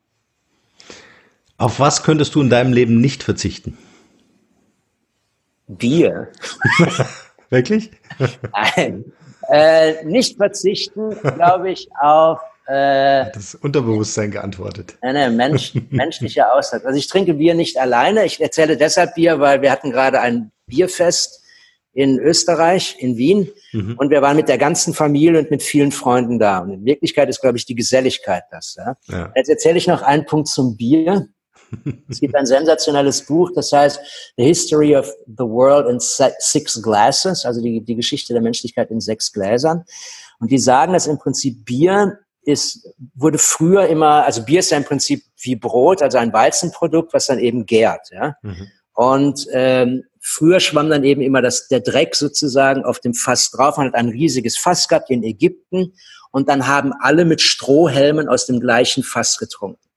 Auf was könntest du in deinem Leben nicht verzichten? Bier. Wirklich? Nein. Äh, nicht verzichten, glaube ich, auf äh, das Unterbewusstsein geantwortet. Eine Mensch, menschliche Aussage. Also ich trinke Bier nicht alleine. Ich erzähle deshalb Bier, weil wir hatten gerade ein Bierfest in Österreich, in Wien. Mhm. Und wir waren mit der ganzen Familie und mit vielen Freunden da. Und in Wirklichkeit ist, glaube ich, die Geselligkeit das. Ja? Ja. Jetzt erzähle ich noch einen Punkt zum Bier. Es gibt ein sensationelles Buch, das heißt The History of the World in Six Glasses, also die, die Geschichte der Menschlichkeit in sechs Gläsern. Und die sagen, dass im Prinzip Bier ist, wurde früher immer, also Bier ist ja im Prinzip wie Brot, also ein Weizenprodukt, was dann eben gärt. Ja? Mhm. Und ähm, früher schwamm dann eben immer das, der Dreck sozusagen auf dem Fass drauf. Man hat ein riesiges Fass gehabt in Ägypten und dann haben alle mit Strohhelmen aus dem gleichen Fass getrunken.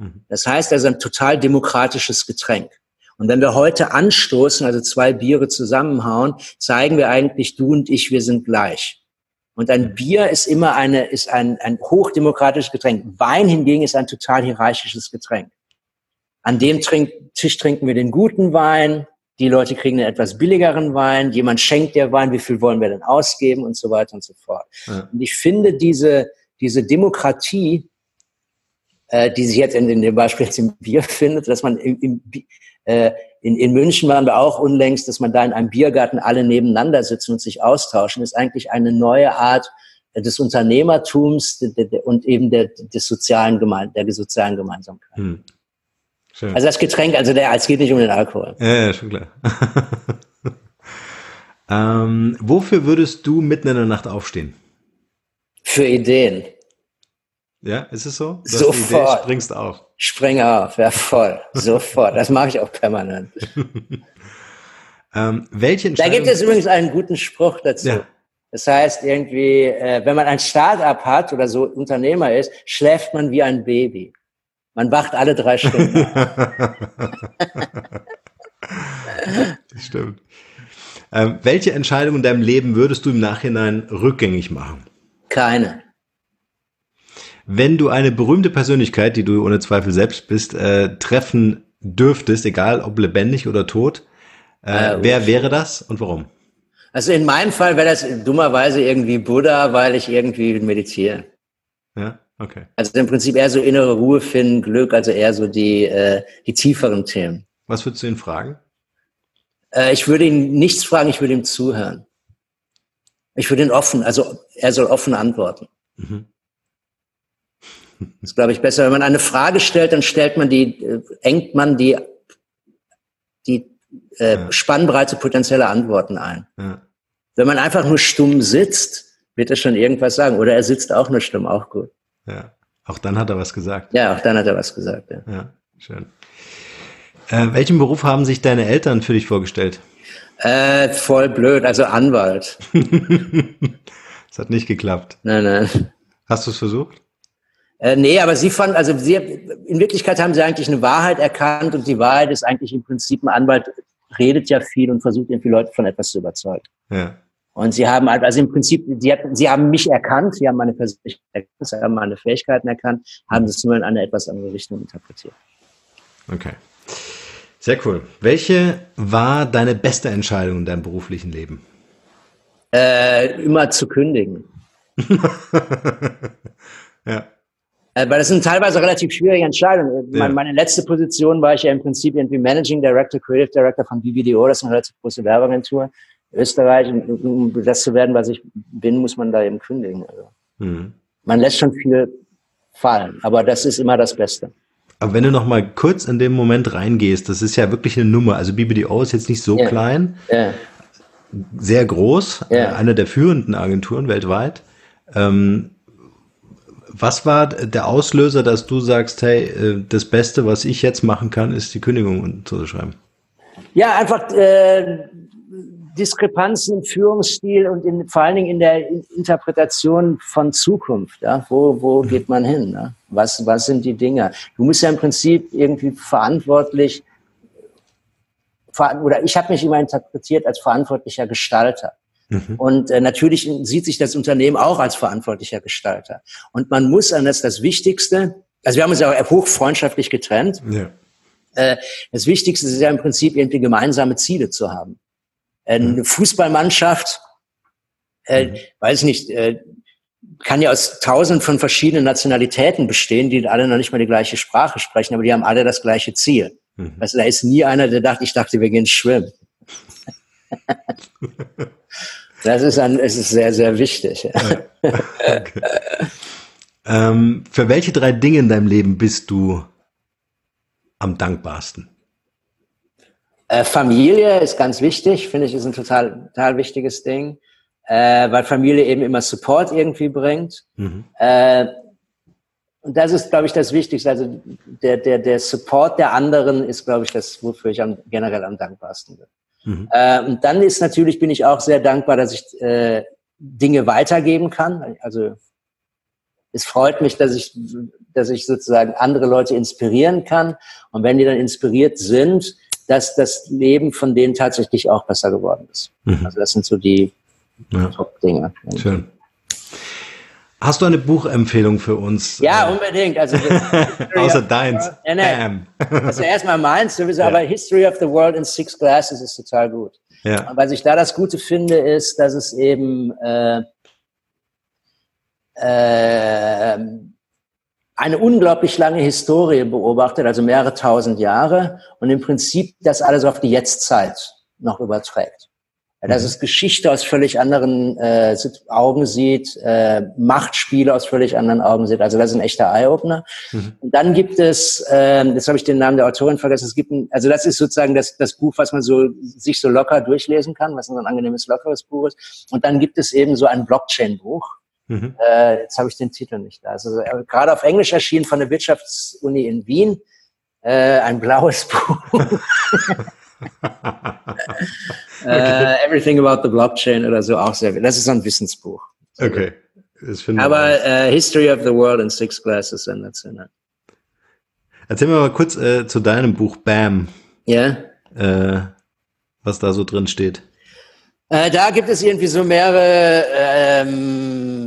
Mhm. Das heißt, das ist ein total demokratisches Getränk. Und wenn wir heute anstoßen, also zwei Biere zusammenhauen, zeigen wir eigentlich, du und ich, wir sind gleich. Und ein Bier ist immer eine, ist ein, ein hochdemokratisches Getränk. Wein hingegen ist ein total hierarchisches Getränk. An dem Trink, Tisch trinken wir den guten Wein, die Leute kriegen einen etwas billigeren Wein, jemand schenkt der Wein, wie viel wollen wir denn ausgeben und so weiter und so fort. Ja. Und ich finde diese, diese Demokratie äh, die sich jetzt in, in dem Beispiel jetzt im Bier findet, dass man im, im, äh, in, in München waren wir auch unlängst, dass man da in einem Biergarten alle nebeneinander sitzen und sich austauschen, ist eigentlich eine neue Art des Unternehmertums und eben der, des sozialen Gemein der sozialen Gemeinsamkeit. Hm. Also das Getränk, also der, es geht nicht um den Alkohol. Ja, ja schon klar. ähm, wofür würdest du mitten in der Nacht aufstehen? Für Ideen. Ja, ist es so? Du Sofort. Idee, springst auf. Spring auf, ja voll. Sofort. Das mache ich auch permanent. ähm, welche Da gibt es übrigens einen guten Spruch dazu. Ja. Das heißt irgendwie, äh, wenn man ein Start-up hat oder so Unternehmer ist, schläft man wie ein Baby. Man wacht alle drei Stunden. stimmt. Ähm, welche Entscheidung in deinem Leben würdest du im Nachhinein rückgängig machen? Keine. Wenn du eine berühmte Persönlichkeit, die du ohne Zweifel selbst bist, äh, treffen dürftest, egal ob lebendig oder tot, äh, äh, wer wäre das und warum? Also in meinem Fall wäre das dummerweise irgendwie Buddha, weil ich irgendwie meditiere. Ja, okay. Also im Prinzip eher so innere Ruhe finden, Glück, also eher so die, äh, die tieferen Themen. Was würdest du ihn fragen? Äh, ich würde ihn nichts fragen, ich würde ihm zuhören. Ich würde ihn offen, also er soll offen antworten. Mhm. Das ist, glaube ich, besser. Wenn man eine Frage stellt, dann stellt man die, äh, engt man die, die äh, ja. Spannbreite potenzieller Antworten ein. Ja. Wenn man einfach nur stumm sitzt, wird er schon irgendwas sagen. Oder er sitzt auch nur stumm, auch gut. Ja, auch dann hat er was gesagt. Ja, auch dann hat er was gesagt. Ja, ja schön. Äh, welchen Beruf haben sich deine Eltern für dich vorgestellt? Äh, voll blöd, also Anwalt. das hat nicht geklappt. Nein, nein. Hast du es versucht? Äh, nee, aber sie fanden, also sie, in Wirklichkeit haben sie eigentlich eine Wahrheit erkannt und die Wahrheit ist eigentlich im Prinzip, ein Anwalt redet ja viel und versucht irgendwie Leute von etwas zu überzeugen. Ja. Und sie haben halt, also im Prinzip, sie, hat, sie haben mich erkannt, sie haben meine Persönlichkeit sie haben meine Fähigkeiten erkannt, haben es nur in eine etwas andere Richtung interpretiert. Okay. Sehr cool. Welche war deine beste Entscheidung in deinem beruflichen Leben? Äh, immer zu kündigen. ja. Äh, weil das sind teilweise relativ schwierige Entscheidungen. Ja. Meine, letzte Position war ich ja im Prinzip irgendwie Managing Director, Creative Director von BBDO, das ist eine relativ große Werbeagentur in Österreich. Und um das zu werden, was ich bin, muss man da eben kündigen. Also. Mhm. Man lässt schon viel fallen, aber das ist immer das Beste. Aber wenn du noch mal kurz in dem Moment reingehst, das ist ja wirklich eine Nummer. Also BBDO ist jetzt nicht so ja. klein, ja. sehr groß, eine der führenden Agenturen weltweit. Ähm, was war der Auslöser, dass du sagst, hey, äh, das Beste, was ich jetzt machen kann, ist die Kündigung zu schreiben? Ja, einfach äh, Diskrepanzen im Führungsstil und in, vor allen Dingen in der Interpretation von Zukunft. Ja? Wo, wo geht man hin? Ne? Was, was sind die Dinge? Du musst ja im Prinzip irgendwie verantwortlich, oder ich habe mich immer interpretiert als verantwortlicher Gestalter. Mhm. Und äh, natürlich sieht sich das Unternehmen auch als verantwortlicher Gestalter. Und man muss an das das Wichtigste, also wir haben uns ja auch hochfreundschaftlich getrennt. Ja. Äh, das Wichtigste ist ja im Prinzip irgendwie gemeinsame Ziele zu haben. Eine mhm. Fußballmannschaft, äh, mhm. weiß nicht, äh, kann ja aus tausend von verschiedenen Nationalitäten bestehen, die alle noch nicht mal die gleiche Sprache sprechen, aber die haben alle das gleiche Ziel. Mhm. Also da ist nie einer, der dachte, ich dachte, wir gehen schwimmen. Das ist, ein, es ist sehr, sehr wichtig. Okay. ähm, für welche drei Dinge in deinem Leben bist du am dankbarsten? Äh, Familie ist ganz wichtig, finde ich, ist ein total, total wichtiges Ding, äh, weil Familie eben immer Support irgendwie bringt. Mhm. Äh, und das ist, glaube ich, das Wichtigste. Also der, der, der Support der anderen ist, glaube ich, das, wofür ich am, generell am dankbarsten bin. Mhm. Äh, und dann ist natürlich, bin ich auch sehr dankbar, dass ich äh, Dinge weitergeben kann. Also es freut mich, dass ich, dass ich sozusagen andere Leute inspirieren kann. Und wenn die dann inspiriert sind, dass das Leben von denen tatsächlich auch besser geworden ist. Mhm. Also das sind so die ja. Top-Dinge. Schön. Hast du eine Buchempfehlung für uns? Ja, unbedingt. Also Außer deins. Ja, nee. Also erstmal meins, sowieso, ja. aber History of the World in Six Glasses ist total gut. Ja. Und was ich da das Gute finde, ist, dass es eben äh, äh, eine unglaublich lange Historie beobachtet, also mehrere tausend Jahre und im Prinzip das alles auf die Jetztzeit noch überträgt. Dass mhm. es Geschichte aus völlig anderen äh, Augen sieht, äh, Machtspiele aus völlig anderen Augen sieht. Also das ist ein echter Eye-Opener. Mhm. Und dann gibt es, äh, jetzt habe ich den Namen der Autorin vergessen, es gibt ein, also das ist sozusagen das, das Buch, was man so sich so locker durchlesen kann, was so ein angenehmes, lockeres Buch ist. Und dann gibt es eben so ein Blockchain-Buch. Mhm. Äh, jetzt habe ich den Titel nicht da. Also gerade auf Englisch erschienen von der Wirtschaftsuni in Wien. Äh, ein blaues Buch. okay. uh, Everything About the Blockchain oder so auch sehr. Das ist ein Wissensbuch. Okay. Aber uh, History of the World in Six Glasses and that's in it. Erzähl mir mal kurz äh, zu deinem Buch Bam. Ja. Yeah. Äh, was da so drin steht. Äh, da gibt es irgendwie so mehrere ähm,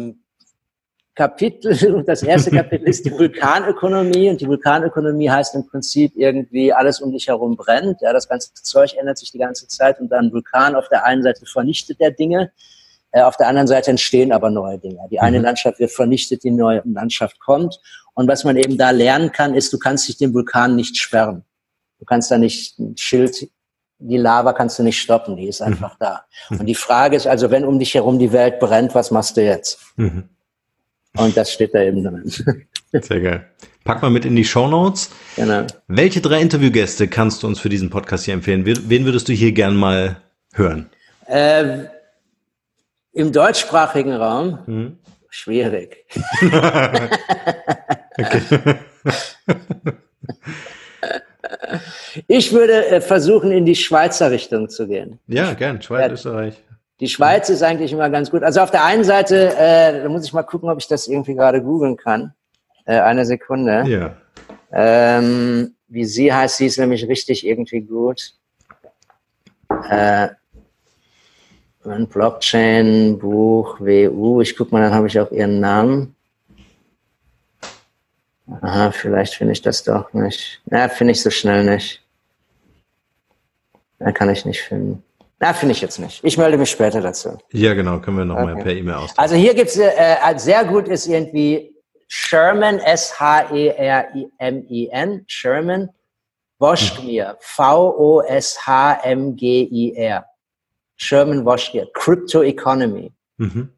Kapitel und das erste Kapitel ist die Vulkanökonomie und die Vulkanökonomie heißt im Prinzip irgendwie alles um dich herum brennt, ja, das ganze Zeug ändert sich die ganze Zeit und dann Vulkan auf der einen Seite vernichtet der Dinge, äh, auf der anderen Seite entstehen aber neue Dinge. Die eine mhm. Landschaft wird vernichtet, die neue Landschaft kommt und was man eben da lernen kann, ist, du kannst dich dem Vulkan nicht sperren. Du kannst da nicht ein Schild die Lava kannst du nicht stoppen, die ist mhm. einfach mhm. da. Und die Frage ist also, wenn um dich herum die Welt brennt, was machst du jetzt? Mhm. Und das steht da eben drin. Sehr geil. Pack mal mit in die Show Notes. Genau. Welche drei Interviewgäste kannst du uns für diesen Podcast hier empfehlen? Wen würdest du hier gern mal hören? Äh, Im deutschsprachigen Raum? Hm? Schwierig. ich würde äh, versuchen, in die Schweizer Richtung zu gehen. Ja, gern. Schweiz, ja, Österreich. Die Schweiz ist eigentlich immer ganz gut. Also auf der einen Seite, äh, da muss ich mal gucken, ob ich das irgendwie gerade googeln kann. Äh, eine Sekunde. Ja. Ähm, wie sie heißt, sie ist nämlich richtig irgendwie gut. Äh, ein Blockchain-Buch, WU. Ich guck mal, dann habe ich auch ihren Namen. Aha, vielleicht finde ich das doch nicht. Ja, finde ich so schnell nicht. Da kann ich nicht finden. Na, finde ich jetzt nicht. Ich melde mich später dazu. Ja, genau, können wir nochmal okay. per E-Mail austauschen. Also hier gibt es, äh, äh, sehr gut ist irgendwie Sherman, S-H-E-R-M-I-N, Sherman, Woschgmir, hm. V-O-S-H-M-G-I-R. Sherman Woschgmir, Crypto Economy. Mhm.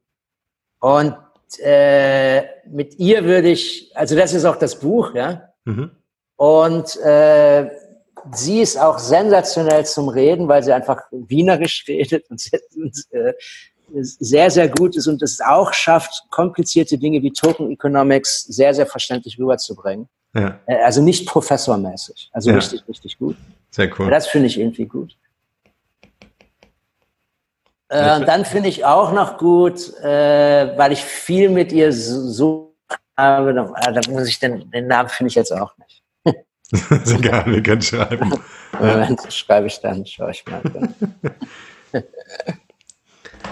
Und äh, mit ihr würde ich, also das ist auch das Buch, ja. Mhm. Und äh, sie ist auch sensationell zum Reden, weil sie einfach wienerisch redet und äh, sehr, sehr gut ist und es auch schafft, komplizierte Dinge wie Token Economics sehr, sehr verständlich rüberzubringen. Ja. Äh, also nicht professormäßig, also ja. richtig, richtig gut. Sehr cool. Das finde ich irgendwie gut. Äh, und dann finde ich auch noch gut, äh, weil ich viel mit ihr so, so habe, da, da muss ich den, den Namen finde ich jetzt auch nicht. Sehr gerne, wir können schreiben. Moment, ja. schreibe ich dann, schaue ich mal.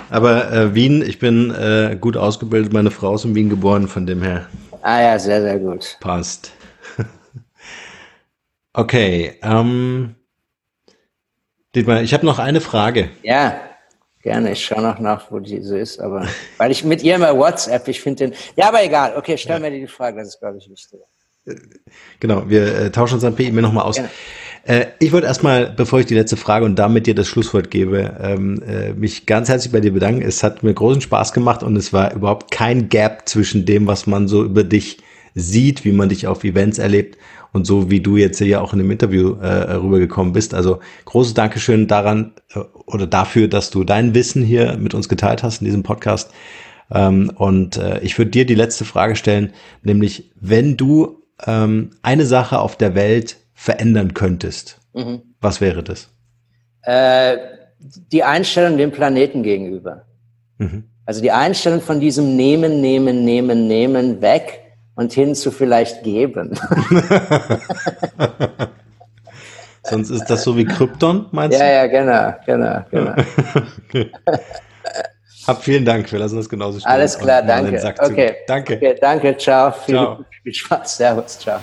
Aber äh, Wien, ich bin äh, gut ausgebildet, meine Frau ist in Wien geboren, von dem her. Ah ja, sehr, sehr gut. Passt. okay, ähm, Dietmar, ich habe noch eine Frage. Ja, gerne. Ich schaue noch nach, wo die so ist, aber weil ich mit ihr mal WhatsApp, ich finde den. Ja, aber egal. Okay, stell ja. mir die Frage, das ist, glaube ich, wichtiger. Genau, wir äh, tauschen uns dann per E-Mail nochmal aus. Äh, ich wollte erstmal, bevor ich die letzte Frage und damit dir das Schlusswort gebe, ähm, äh, mich ganz herzlich bei dir bedanken. Es hat mir großen Spaß gemacht und es war überhaupt kein Gap zwischen dem, was man so über dich sieht, wie man dich auf Events erlebt und so wie du jetzt hier auch in dem Interview äh, rübergekommen bist. Also großes Dankeschön daran äh, oder dafür, dass du dein Wissen hier mit uns geteilt hast in diesem Podcast. Ähm, und äh, ich würde dir die letzte Frage stellen, nämlich wenn du ähm, eine Sache auf der Welt verändern könntest, mhm. was wäre das? Äh, die Einstellung dem Planeten gegenüber. Mhm. Also die Einstellung von diesem Nehmen, Nehmen, Nehmen, Nehmen weg und hin zu vielleicht geben. Sonst ist das so wie Krypton, meinst du? Ja, ja, genau, genau, genau. okay. Hab vielen Dank, wir lassen das genauso stehen. Alles klar, danke. Okay. Danke. Okay, danke, ciao. ciao. Viel, viel Spaß, servus, ciao.